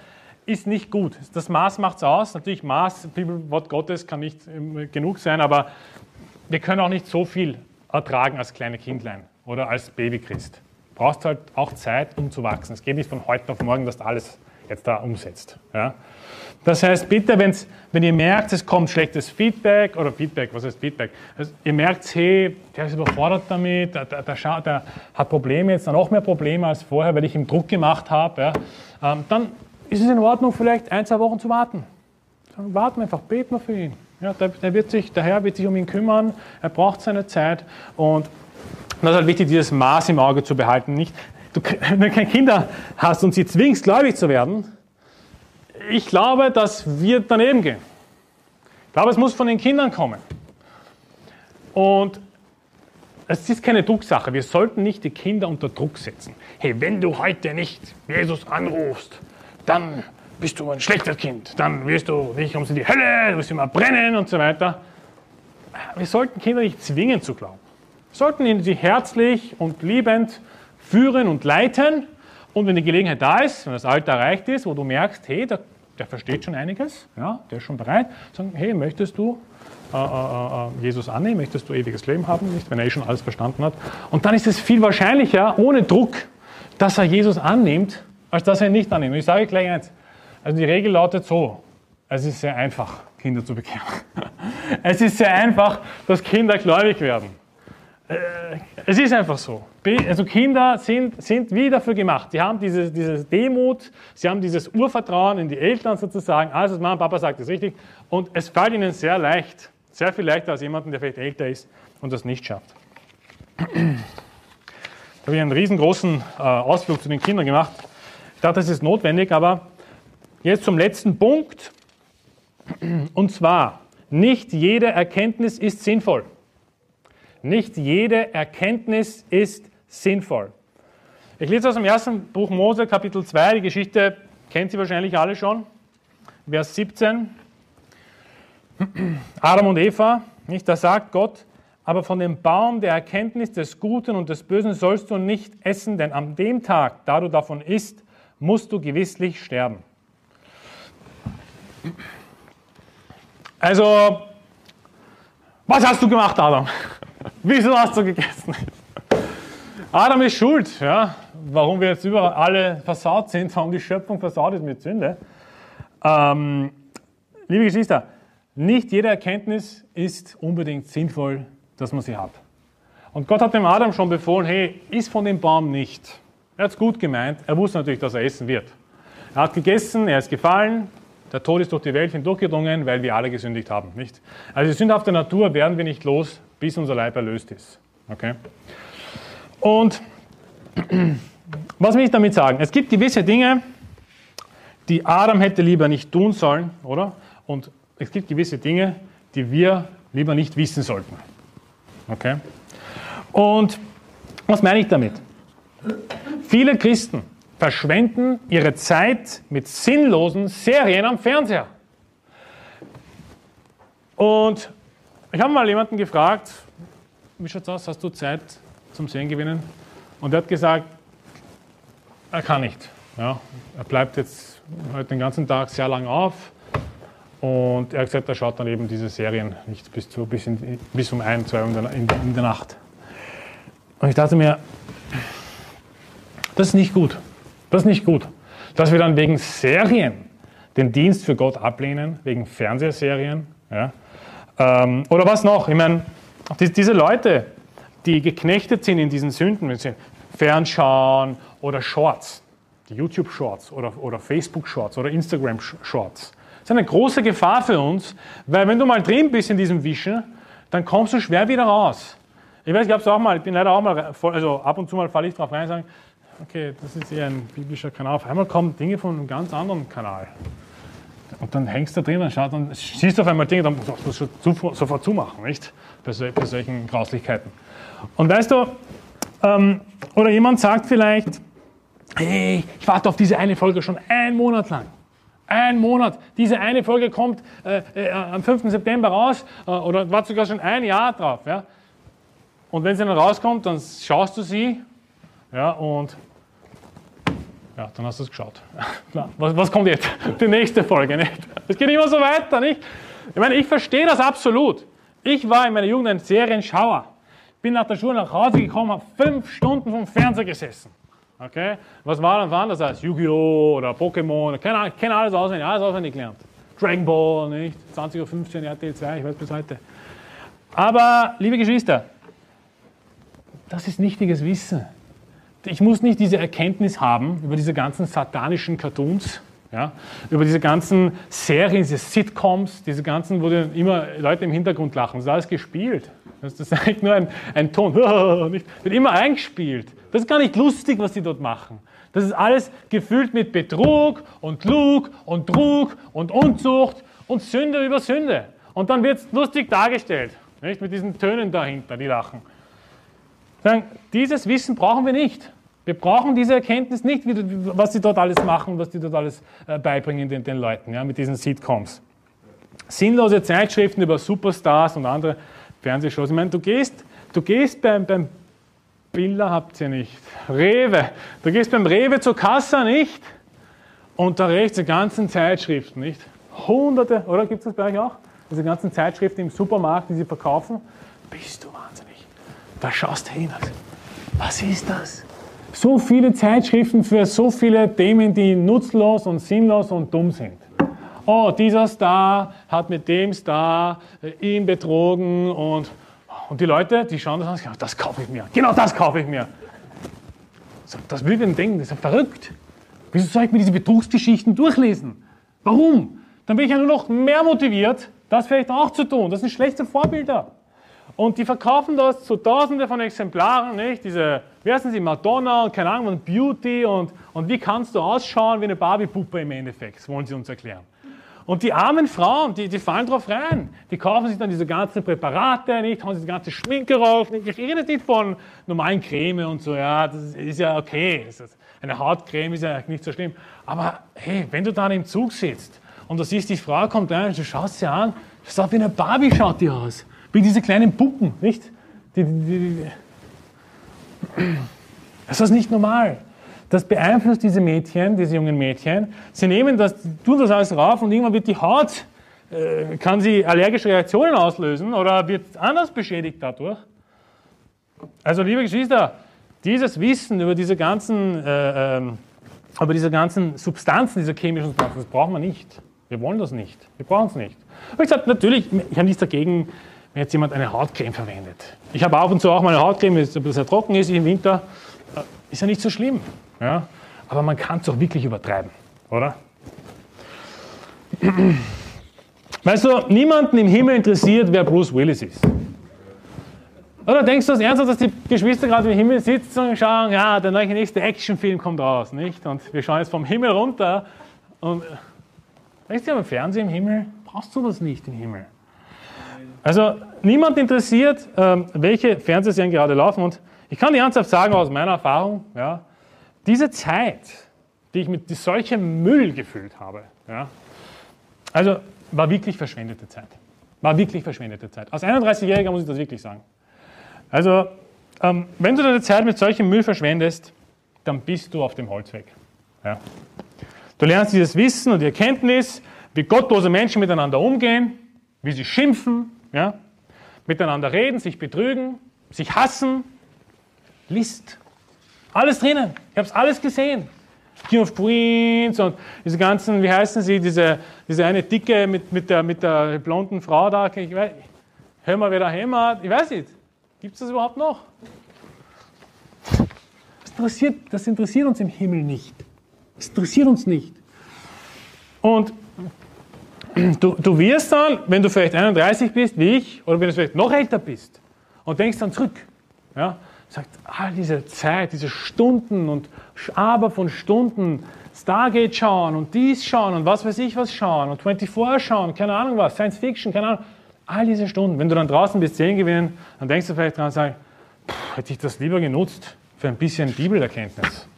ist nicht gut. Das Maß macht es aus. Natürlich, Maß, Wort Gottes kann nicht ähm, genug sein, aber wir können auch nicht so viel ertragen als kleine Kindlein oder als Babychrist. Du brauchst halt auch Zeit, um zu wachsen. Es geht nicht von heute auf morgen, dass du alles jetzt da umsetzt. Ja? Das heißt, bitte, wenn's, wenn ihr merkt, es kommt schlechtes Feedback oder Feedback, was heißt Feedback? Also, ihr merkt, hey, der ist überfordert damit, der, der, der, der, hat Probleme, jetzt noch mehr Probleme als vorher, weil ich ihm Druck gemacht habe, ja? ähm, dann ist es in Ordnung, vielleicht ein, zwei Wochen zu warten. Dann warten wir einfach, beten wir für ihn. Ja, der, der, wird sich, der Herr wird sich um ihn kümmern, er braucht seine Zeit und das ist halt wichtig, dieses Maß im Auge zu behalten. Nicht, du, wenn du keine Kinder hast und sie zwingst, gläubig zu werden, ich glaube, das wird daneben gehen. Ich glaube, es muss von den Kindern kommen. Und es ist keine Drucksache. Wir sollten nicht die Kinder unter Druck setzen. Hey, wenn du heute nicht Jesus anrufst, dann bist du ein schlechtes Kind. Dann wirst du nicht ums in die Hölle, du wirst immer brennen und so weiter. Wir sollten Kinder nicht zwingen zu glauben. Wir sollten sie herzlich und liebend führen und leiten. Und wenn die Gelegenheit da ist, wenn das Alter erreicht ist, wo du merkst, hey, der, der versteht schon einiges, ja, der ist schon bereit, sagen, hey, möchtest du äh, äh, äh, Jesus annehmen, möchtest du ewiges Leben haben, nicht, wenn er eh schon alles verstanden hat. Und dann ist es viel wahrscheinlicher, ohne Druck, dass er Jesus annimmt, als dass er ihn nicht annimmt. Ich sage gleich eins, also die Regel lautet so, es ist sehr einfach, Kinder zu bekehren. Es ist sehr einfach, dass Kinder gläubig werden. Äh, es ist einfach so. Also Kinder sind, sind wie dafür gemacht. Sie haben diese, diese Demut, sie haben dieses Urvertrauen in die Eltern sozusagen. Alles, was Mama und Papa sagt, ist richtig. Und es fällt ihnen sehr leicht, sehr viel leichter als jemanden, der vielleicht älter ist und das nicht schafft. Da habe ich einen riesengroßen äh, Ausflug zu den Kindern gemacht. Ich dachte, das ist notwendig, aber jetzt zum letzten Punkt. Und zwar, nicht jede Erkenntnis ist sinnvoll. Nicht jede Erkenntnis ist sinnvoll. Ich lese aus dem ersten Buch Mose, Kapitel 2, die Geschichte kennt Sie wahrscheinlich alle schon. Vers 17. Adam und Eva, nicht, da sagt Gott, aber von dem Baum der Erkenntnis des Guten und des Bösen sollst du nicht essen, denn an dem Tag, da du davon isst, musst du gewisslich sterben. Also, was hast du gemacht, Adam? Wieso hast du gegessen? Adam ist schuld, ja? warum wir jetzt überall alle versaut sind, warum die Schöpfung versaut ist mit Sünde. Ähm, liebe Geschwister, nicht jede Erkenntnis ist unbedingt sinnvoll, dass man sie hat. Und Gott hat dem Adam schon befohlen, hey, iss von dem Baum nicht. Er hat es gut gemeint, er wusste natürlich, dass er essen wird. Er hat gegessen, er ist gefallen, der Tod ist durch die Welt hindurchgedrungen, weil wir alle gesündigt haben. Nicht? Also die sündhafte Natur werden wir nicht los, bis unser Leib erlöst ist. Okay? Und was will ich damit sagen? Es gibt gewisse Dinge, die Adam hätte lieber nicht tun sollen, oder? Und es gibt gewisse Dinge, die wir lieber nicht wissen sollten. Okay? Und was meine ich damit? Viele Christen verschwenden ihre Zeit mit sinnlosen Serien am Fernseher. Und ich habe mal jemanden gefragt, wie schaut's aus, hast du Zeit zum Sehen gewinnen? Und er hat gesagt, er kann nicht. Ja, er bleibt jetzt heute den ganzen Tag sehr lang auf und er hat gesagt, er schaut dann eben diese Serien nicht bis, zu, bis, in, bis um ein, zwei Uhr in der Nacht. Und ich dachte mir, das ist nicht gut. Das ist nicht gut. Dass wir dann wegen Serien den Dienst für Gott ablehnen, wegen Fernsehserien. Ja. Ähm, oder was noch? Ich meine, die, diese Leute, die geknechtet sind in diesen Sünden, sie Fernschauen oder Shorts, die YouTube-Shorts oder, oder Facebook-Shorts oder Instagram-Shorts, ist eine große Gefahr für uns, weil wenn du mal drin bist in diesem Wischen, dann kommst du schwer wieder raus. Ich weiß, ich habe es auch mal, ich bin leider auch mal, also ab und zu mal falle ich drauf rein und sage, okay, das ist eher ein biblischer Kanal. Auf einmal kommen Dinge von einem ganz anderen Kanal. Und dann hängst du da drin und schaust, dann siehst du auf einmal Dinge, dann musst du sofort zumachen, nicht? Bei, bei solchen Grauslichkeiten. Und weißt du, ähm, oder jemand sagt vielleicht, hey, ich warte auf diese eine Folge schon einen Monat lang. Ein Monat. Diese eine Folge kommt äh, äh, am 5. September raus äh, oder warte sogar schon ein Jahr drauf. Ja? Und wenn sie dann rauskommt, dann schaust du sie ja, und ja, dann hast du es geschaut. Was, was, kommt jetzt? Die nächste Folge, nicht? Es geht immer so weiter, nicht? Ich meine, ich verstehe das absolut. Ich war in meiner Jugend ein Serienschauer. Bin nach der Schule nach Hause gekommen, habe fünf Stunden vom Fernseher gesessen. Okay? Was war dann das als Yu-Gi-Oh! oder Pokémon? Keine kenne alles auswendig, alles auswendig gelernt. Dragon Ball, nicht? 20.15 Uhr RTL 2, ich weiß bis heute. Aber, liebe Geschwister, das ist nichtiges Wissen. Ich muss nicht diese Erkenntnis haben über diese ganzen satanischen Cartoons, ja, über diese ganzen Serien, diese Sitcoms, diese ganzen, wo immer Leute im Hintergrund lachen. Das ist alles gespielt. Das ist eigentlich nur ein, ein Ton. Wird immer eingespielt. Das ist gar nicht lustig, was sie dort machen. Das ist alles gefüllt mit Betrug und Lug und Trug und Unzucht und Sünde über Sünde. Und dann wird es lustig dargestellt. Nicht? Mit diesen Tönen dahinter, die lachen. Sagen, dieses Wissen brauchen wir nicht. Wir brauchen diese Erkenntnis nicht, was sie dort alles machen, was sie dort alles äh, beibringen den, den Leuten, ja, mit diesen Sitcoms. Sinnlose Zeitschriften über Superstars und andere Fernsehshows. Ich meine, du gehst, du gehst beim, beim Billa habt ihr nicht. Rewe. Du gehst beim Rewe zur Kasse nicht und da rechts die ganzen Zeitschriften, nicht? Hunderte, oder gibt es das bei euch auch? Diese ganzen Zeitschriften im Supermarkt, die sie verkaufen. Bist du wahnsinnig. Da schaust du hin. Was ist das? So viele Zeitschriften für so viele Themen, die nutzlos und sinnlos und dumm sind. Oh, dieser Star hat mit dem Star äh, ihn betrogen und, und die Leute, die schauen das an und sagen, das kaufe ich mir. Genau das kaufe ich mir. Das will ich denn denken, das ist ja verrückt. Wieso soll ich mir diese Betrugsgeschichten durchlesen? Warum? Dann bin ich ja nur noch mehr motiviert, das vielleicht auch zu tun. Das sind schlechte Vorbilder. Und die verkaufen das zu Tausende von Exemplaren, nicht? Diese, wie heißen sie, Madonna und keine Ahnung, und Beauty und, und wie kannst du ausschauen wie eine Barbie-Puppe im Endeffekt, wollen sie uns erklären. Und die armen Frauen, die, die fallen drauf rein. Die kaufen sich dann diese ganzen Präparate, nicht? Haben sich die ganze Schminke rauf. Ich rede nicht von normalen Creme und so, ja, das ist ja okay. Eine Hautcreme ist ja nicht so schlimm. Aber hey, wenn du dann im Zug sitzt und du siehst, die Frau kommt rein du schaust sie an, das sieht wie eine Barbie schaut die aus. Wie diese kleinen Puppen, nicht? Die, die, die, das ist nicht normal. Das beeinflusst diese Mädchen, diese jungen Mädchen. Sie nehmen das, tun das alles rauf und irgendwann wird die Haut, äh, kann sie allergische Reaktionen auslösen oder wird anders beschädigt dadurch. Also, liebe Geschwister, dieses Wissen über diese ganzen, äh, äh, über diese ganzen Substanzen, diese chemischen Substanzen, das brauchen wir nicht. Wir wollen das nicht. Wir brauchen es nicht. Aber ich sage natürlich, ich habe nichts dagegen, wenn jetzt jemand eine Hautcreme verwendet. Ich habe ab und zu auch mal eine Hautcreme, wenn es sehr trocken ist im Winter, äh, ist ja nicht so schlimm. Ja? Aber man kann es doch wirklich übertreiben, oder? Weißt du, niemanden im Himmel interessiert, wer Bruce Willis ist. Oder denkst du das ernsthaft, dass die Geschwister gerade im Himmel sitzen und schauen, ja, der nächste Actionfilm kommt raus, nicht? Und wir schauen jetzt vom Himmel runter und weißt du, am Fernsehen im Himmel brauchst du das nicht im Himmel. Also niemand interessiert, ähm, welche Fernsehserien gerade laufen. Und ich kann dir ernsthaft sagen, aus meiner Erfahrung, ja, diese Zeit, die ich mit solchem Müll gefüllt habe, ja, also war wirklich verschwendete Zeit. War wirklich verschwendete Zeit. Als 31-Jähriger muss ich das wirklich sagen. Also, ähm, wenn du deine Zeit mit solchem Müll verschwendest, dann bist du auf dem Holzweg. Ja. Du lernst dieses Wissen und die Erkenntnis, wie gottlose Menschen miteinander umgehen, wie sie schimpfen, ja? Miteinander reden, sich betrügen, sich hassen, List. Alles drinnen. Ich habe es alles gesehen. King of Queens und diese ganzen, wie heißen sie, diese, diese eine Dicke mit, mit, der, mit der blonden Frau da. Ich weiß, hör mal, wer da hämmert. Ich weiß nicht. Gibt es das überhaupt noch? Das interessiert, das interessiert uns im Himmel nicht. Das interessiert uns nicht. Und du, du wirst dann, wenn du vielleicht 31 bist, wie ich, oder wenn du vielleicht noch älter bist, und denkst dann zurück, ja, sagt, all diese Zeit, diese Stunden und aber von Stunden, Stargate schauen und dies schauen und was weiß ich was schauen und 24 schauen, keine Ahnung was, Science Fiction, keine Ahnung, all diese Stunden, wenn du dann draußen bist, 10 gewinnen, dann denkst du vielleicht dran und sagst, hätte ich das lieber genutzt für ein bisschen Bibelerkenntnis.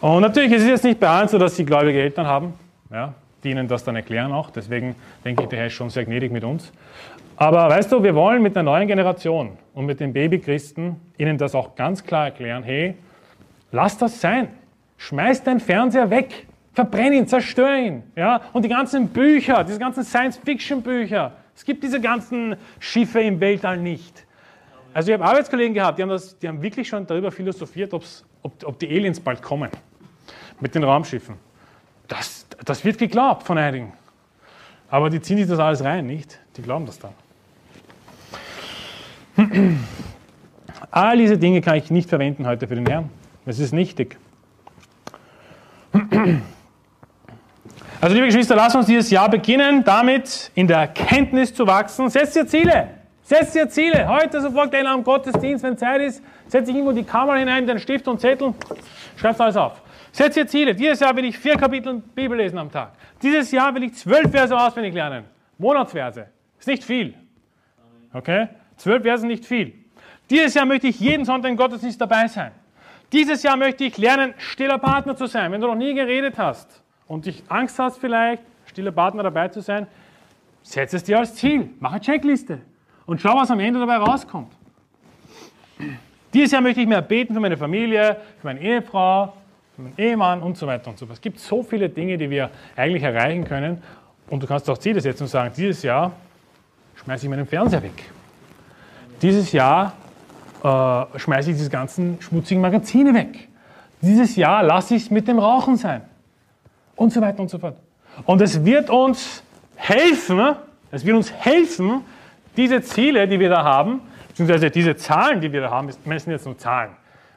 Und natürlich ist es jetzt nicht bei allen so, dass sie gläubige Eltern haben. Ja, die ihnen das dann erklären auch. Deswegen denke ich, der Herr ist schon sehr gnädig mit uns. Aber weißt du, wir wollen mit der neuen Generation und mit den Babychristen ihnen das auch ganz klar erklären. Hey, lass das sein. Schmeiß deinen Fernseher weg. Verbrenn ihn, zerstör ihn. Ja? Und die ganzen Bücher, diese ganzen Science-Fiction-Bücher. Es gibt diese ganzen Schiffe im Weltall nicht. Also ich habe Arbeitskollegen gehabt, die haben, das, die haben wirklich schon darüber philosophiert, ob, ob die Aliens bald kommen mit den Raumschiffen. Das, das wird geglaubt von einigen. Aber die ziehen sich das alles rein, nicht? Die glauben das dann. All diese Dinge kann ich nicht verwenden heute für den Herrn. Es ist nichtig. Also, liebe Geschwister, lasst uns dieses Jahr beginnen, damit in der Erkenntnis zu wachsen. Setzt ihr Ziele. Setzt ihr Ziele. Heute sofort gleich am Gottesdienst, wenn Zeit ist, setze ich irgendwo die Kamera hinein, den Stift und Zettel, schreibt alles auf. Setzt ihr Ziele. Dieses Jahr will ich vier Kapitel Bibel lesen am Tag. Dieses Jahr will ich zwölf Verse auswendig lernen. Monatsverse. Ist nicht viel. Okay? Zwölf Verse nicht viel. Dieses Jahr möchte ich jeden Sonntag im Gottesdienst dabei sein. Dieses Jahr möchte ich lernen, stiller Partner zu sein. Wenn du noch nie geredet hast und dich Angst hast vielleicht, stiller Partner dabei zu sein, setz es dir als Ziel. Mach eine Checkliste und schau, was am Ende dabei rauskommt. Dieses Jahr möchte ich mehr beten für meine Familie, für meine Ehefrau, meinen Ehemann und so weiter und so fort. Es gibt so viele Dinge, die wir eigentlich erreichen können. Und du kannst auch Ziele setzen und sagen, dieses Jahr schmeiße ich meinen Fernseher weg. Dieses Jahr äh, schmeiße ich diese ganzen schmutzigen Magazine weg. Dieses Jahr lasse ich es mit dem Rauchen sein. Und so weiter und so fort. Und es wird uns helfen, es wird uns helfen, diese Ziele, die wir da haben, beziehungsweise diese Zahlen, die wir da haben, sind jetzt nur Zahlen.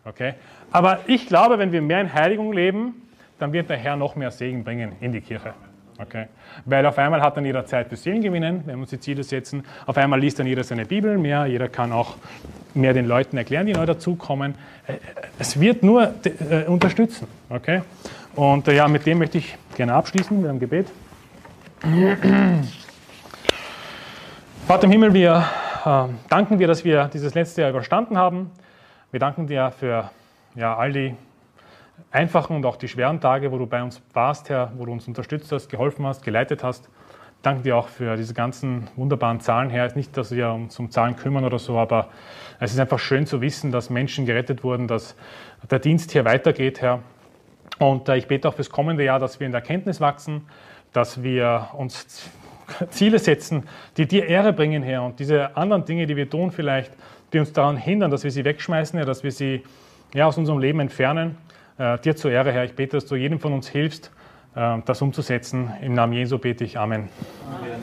Okay? Aber ich glaube, wenn wir mehr in Heiligung leben, dann wird der Herr noch mehr Segen bringen in die Kirche. Okay? Weil auf einmal hat dann jeder Zeit für Seelen gewinnen, wenn wir uns die Ziele setzen. Auf einmal liest dann jeder seine Bibel mehr, jeder kann auch mehr den Leuten erklären, die neu dazukommen. Äh, es wird nur äh, unterstützen. Okay? Und äh, ja, mit dem möchte ich gerne abschließen mit einem Gebet. Vater im Himmel, wir äh, danken dir, dass wir dieses letzte Jahr überstanden haben. Wir danken dir für ja, all die einfachen und auch die schweren Tage, wo du bei uns warst, Herr, wo du uns unterstützt hast, geholfen hast, geleitet hast. Danke dir auch für diese ganzen wunderbaren Zahlen, Herr. Nicht, dass wir uns um Zahlen kümmern oder so, aber es ist einfach schön zu wissen, dass Menschen gerettet wurden, dass der Dienst hier weitergeht, Herr. Und äh, ich bete auch fürs kommende Jahr, dass wir in der Erkenntnis wachsen, dass wir uns Ziele setzen, die dir Ehre bringen, Herr. Und diese anderen Dinge, die wir tun, vielleicht, die uns daran hindern, dass wir sie wegschmeißen, Herr, dass wir sie ja, aus unserem Leben entfernen. Äh, dir zur Ehre, Herr. Ich bete, dass du jedem von uns hilfst, äh, das umzusetzen. Im Namen Jesu bete ich. Amen. Amen.